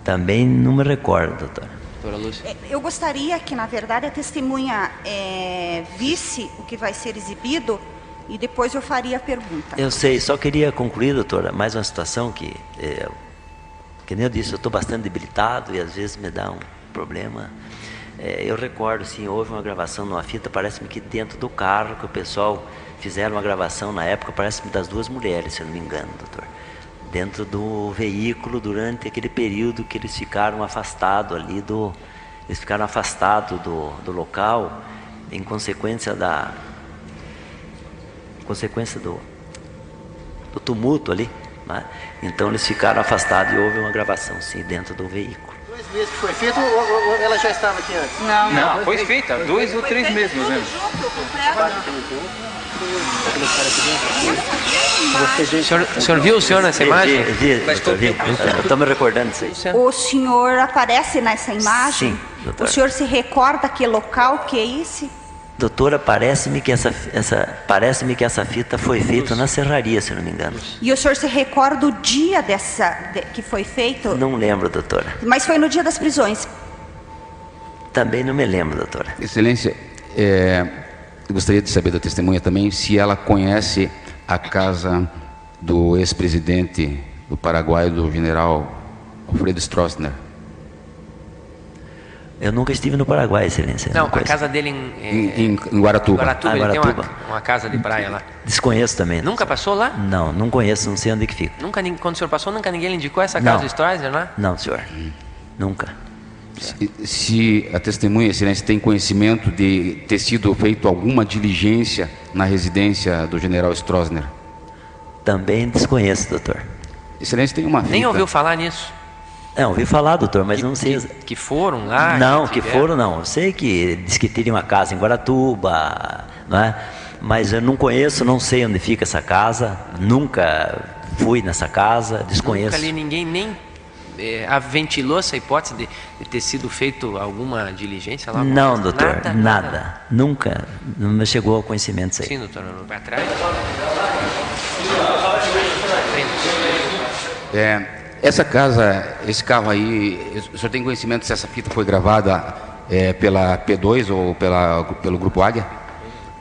Também não me recordo, doutora. Doutora Lúcia. É, Eu gostaria que, na verdade, a testemunha é, visse o que vai ser exibido e depois eu faria a pergunta. Eu sei, só queria concluir, doutora, mais uma situação que, é, que nem eu disse, eu estou bastante debilitado e às vezes me dá um problema. É, eu recordo, sim, houve uma gravação numa fita, parece-me que dentro do carro, que o pessoal fizeram uma gravação na época, parece-me das duas mulheres, se eu não me engano, doutor. Dentro do veículo, durante aquele período que eles ficaram afastados ali do. Eles ficaram afastados do, do local, em consequência da, consequência do, do tumulto ali. Né? Então eles ficaram afastados e houve uma gravação, sim, dentro do veículo. Dois meses que foi feito ou, ou- ou ela já estava aqui antes? Não, Não, foi feita, dois ou três meses, mais ou menos. O senhor, o senhor viu o senhor nessa imagem? Vi, vi, doutor, vi. Estou me recordando disso aí. O senhor aparece nessa imagem? Sim, doutora. O senhor se recorda que local que é esse? Doutora, parece-me que essa, essa, parece-me que essa fita foi feita na serraria, se não me engano. E o senhor se recorda o dia dessa de- que foi feito? Não lembro, doutora. Mas foi no dia das prisões. Também não me lembro, doutora. Excelência, é, gostaria de saber da testemunha também se ela conhece a casa do ex-presidente do Paraguai, do general Alfredo Stroessner. Eu nunca estive no Paraguai, excelência. Não, a conheço. casa dele em, é, Em, em- em Guaratuba. Guaratuba, Ah, ele Guaratuba. tem uma, uma casa de praia lá. Desconheço também. Nunca passou lá? Não, não conheço, não sei onde que fica. Nunca, quando o senhor passou, nunca ninguém lhe indicou essa Não. casa de Stroessner lá? Não, senhor. Nunca. Se, se a testemunha, excelência, tem conhecimento de ter sido feito alguma diligência na residência do general Stroessner. Também desconheço, doutor. Excelência, tem uma Nem fita- ouviu falar nisso? Não, ouvi falar, doutor, mas não sei. Que foram lá? não, que tiveram? foram não. Eu sei que diz que teria uma casa em Guaratuba, não é? Mas eu não conheço, não sei onde fica essa casa. Nunca fui nessa casa, desconheço. Nunca ali ninguém nem é, aventilou essa hipótese de, de, ter sido feito alguma diligência lá? Não, doutor, nada, nada, nada. Nunca, não me chegou ao conhecimento isso aí. Sim, doutor, não vai atrás. É, essa casa, esse carro aí, o senhor tem conhecimento se essa fita foi gravada é, pela P2 ou pela, pelo Grupo Águia?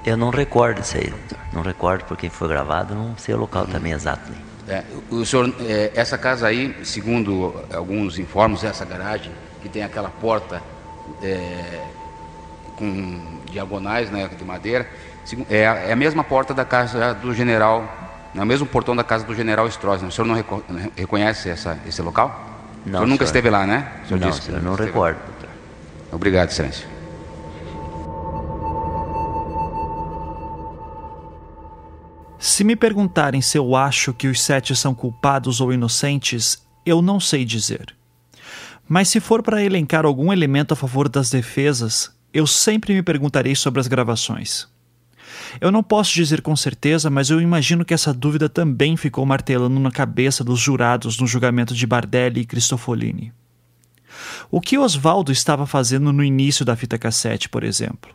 Eu não recordo isso aí, doutor. Não recordo por quem foi gravado, não sei o local também exato. É, o senhor, é, essa casa aí, segundo alguns informes, essa garagem, que tem aquela porta é, com diagonais né, de madeira, é, é a mesma porta da casa do general, é o mesmo portão da casa do general Stroessner. O senhor não reconhece essa, esse local? Não. O senhor nunca senhor. esteve lá, né? O senhor não, disse que não recordo. Doutor. Obrigado, excelência. Se me perguntarem se eu acho que os sete são culpados ou inocentes, eu não sei dizer. Mas se for para elencar algum elemento a favor das defesas, eu sempre me perguntarei sobre as gravações. Eu não posso dizer com certeza, mas eu imagino que essa dúvida também ficou martelando na cabeça dos jurados no julgamento de Bardelli e Cristofolini. O que Oswaldo estava fazendo no início da fita cassete, por exemplo?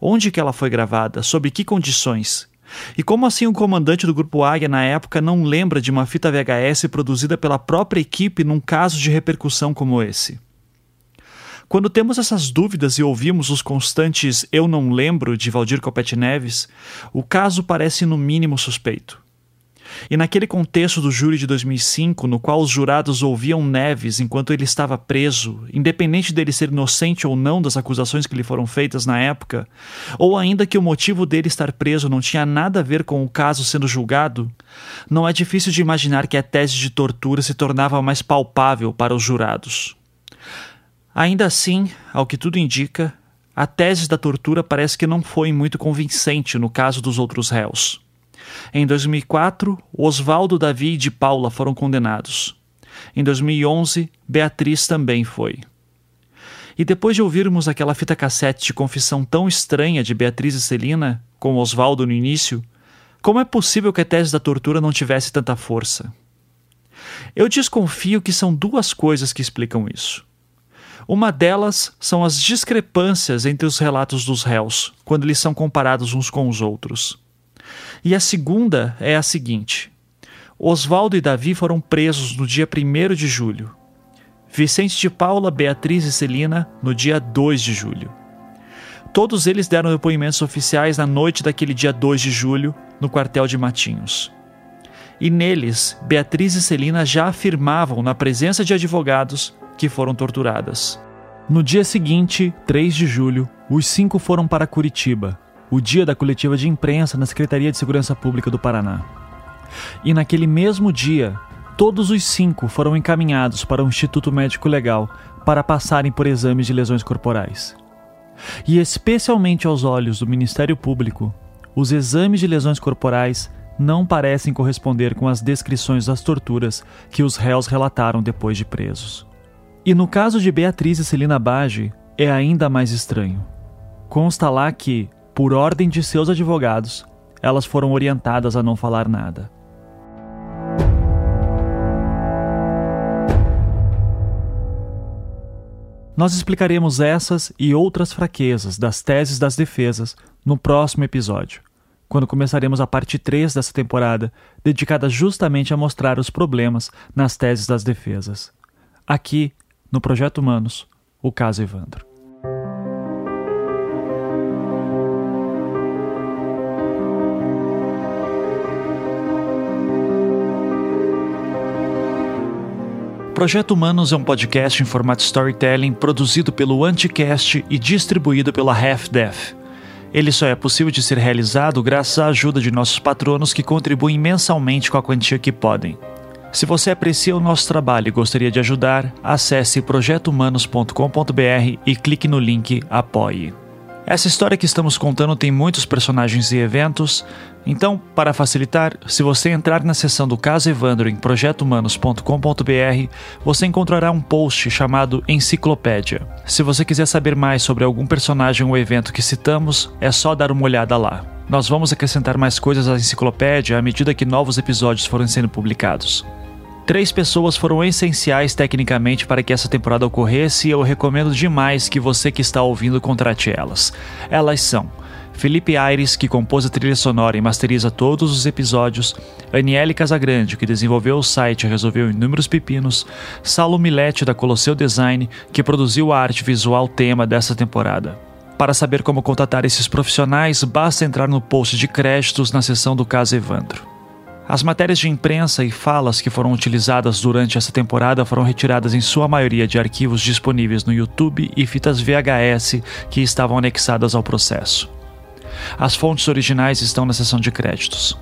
Onde que ela foi gravada? Sob que condições? E como assim o comandante do Grupo Águia na época não lembra de uma fita VHS produzida pela própria equipe num caso de repercussão como esse? Quando temos essas dúvidas e ouvimos os constantes eu não lembro de Valdir Copete Neves, o caso parece no mínimo suspeito. E naquele contexto do júri de 2005, no qual os jurados ouviam Neves enquanto ele estava preso, independente dele ser inocente ou não das acusações que lhe foram feitas na época, ou ainda que o motivo dele estar preso não tinha nada a ver com o caso sendo julgado, não é difícil de imaginar que a tese de tortura se tornava mais palpável para os jurados. Ainda assim, ao que tudo indica, a tese da tortura parece que não foi muito convincente no caso dos outros réus. Em 2004, Oswaldo, Davi e de Paula foram condenados. Em 2011, Beatriz também foi. E depois de ouvirmos aquela fita cassete de confissão tão estranha de Beatriz e Celina, com Oswaldo no início, como é possível que a tese da tortura não tivesse tanta força? Eu desconfio que são duas coisas que explicam isso. Uma delas são as discrepâncias entre os relatos dos réus, quando eles são comparados uns com os outros. E a segunda é a seguinte: Oswaldo e Davi foram presos no dia 1 de julho. Vicente de Paula, Beatriz e Celina no dia 2 de julho. Todos eles deram depoimentos oficiais na noite daquele dia 2 de julho, no quartel de Matinhos. E neles, Beatriz e Celina já afirmavam, na presença de advogados, que foram torturadas. No dia seguinte, 3 de julho, os cinco foram para Curitiba, o dia da coletiva de imprensa na Secretaria de Segurança Pública do Paraná. E naquele mesmo dia, todos os cinco foram encaminhados para o Instituto Médico Legal para passarem por exames de lesões corporais. E especialmente aos olhos do Ministério Público, os exames de lesões corporais não parecem corresponder com as descrições das torturas que os réus relataram depois de presos. E no caso de Beatriz e Celina Bage, é ainda mais estranho. Consta lá que, por ordem de seus advogados, elas foram orientadas a não falar nada. Nós explicaremos essas e outras fraquezas das teses das defesas no próximo episódio, quando começaremos a parte 3 dessa temporada, dedicada justamente a mostrar os problemas nas teses das defesas. Aqui, no Projeto Humanos, o caso Evandro. Projeto Humanos é um podcast em formato storytelling produzido pelo Anticast e distribuído pela Half Death. Ele só é possível de ser realizado graças à ajuda de nossos patronos que contribuem mensalmente com a quantia que podem. Se você aprecia o nosso trabalho e gostaria de ajudar, acesse projetohumanos.com.br e clique no link Apoie. Essa história que estamos contando tem muitos personagens e eventos, então, para facilitar, se você entrar na seção do caso Evandro em projetohumanos.com.br, você encontrará um post chamado Enciclopédia. Se você quiser saber mais sobre algum personagem ou evento que citamos, é só dar uma olhada lá. Nós vamos acrescentar mais coisas à enciclopédia à medida que novos episódios forem sendo publicados. Três pessoas foram essenciais tecnicamente para que essa temporada ocorresse e eu recomendo demais que você que está ouvindo contrate elas. Elas são Felipe Aires, que compôs a trilha sonora e masteriza todos os episódios, Aniele Casagrande, que desenvolveu o site e resolveu inúmeros pepinos, Saulo Milete, da Colosseu Design, que produziu a arte visual tema dessa temporada. Para saber como contatar esses profissionais, basta entrar no post de créditos na seção do caso Evandro. As matérias de imprensa e falas que foram utilizadas durante essa temporada foram retiradas em sua maioria de arquivos disponíveis no YouTube e fitas VHS que estavam anexadas ao processo. As fontes originais estão na seção de créditos.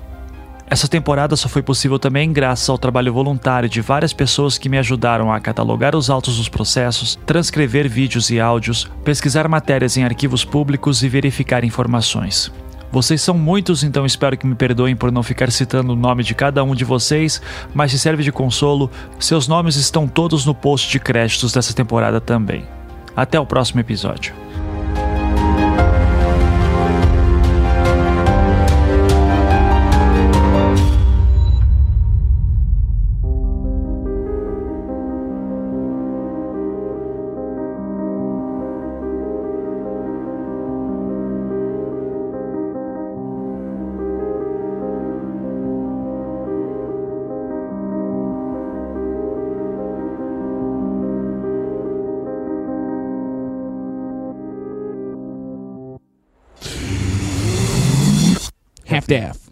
Essa temporada só foi possível também graças ao trabalho voluntário de várias pessoas que me ajudaram a catalogar os autos dos processos, transcrever vídeos e áudios, pesquisar matérias em arquivos públicos e verificar informações. Vocês são muitos, então espero que me perdoem por não ficar citando o nome de cada um de vocês, mas se serve de consolo, seus nomes estão todos no post de créditos dessa temporada também. Até o próximo episódio. staff.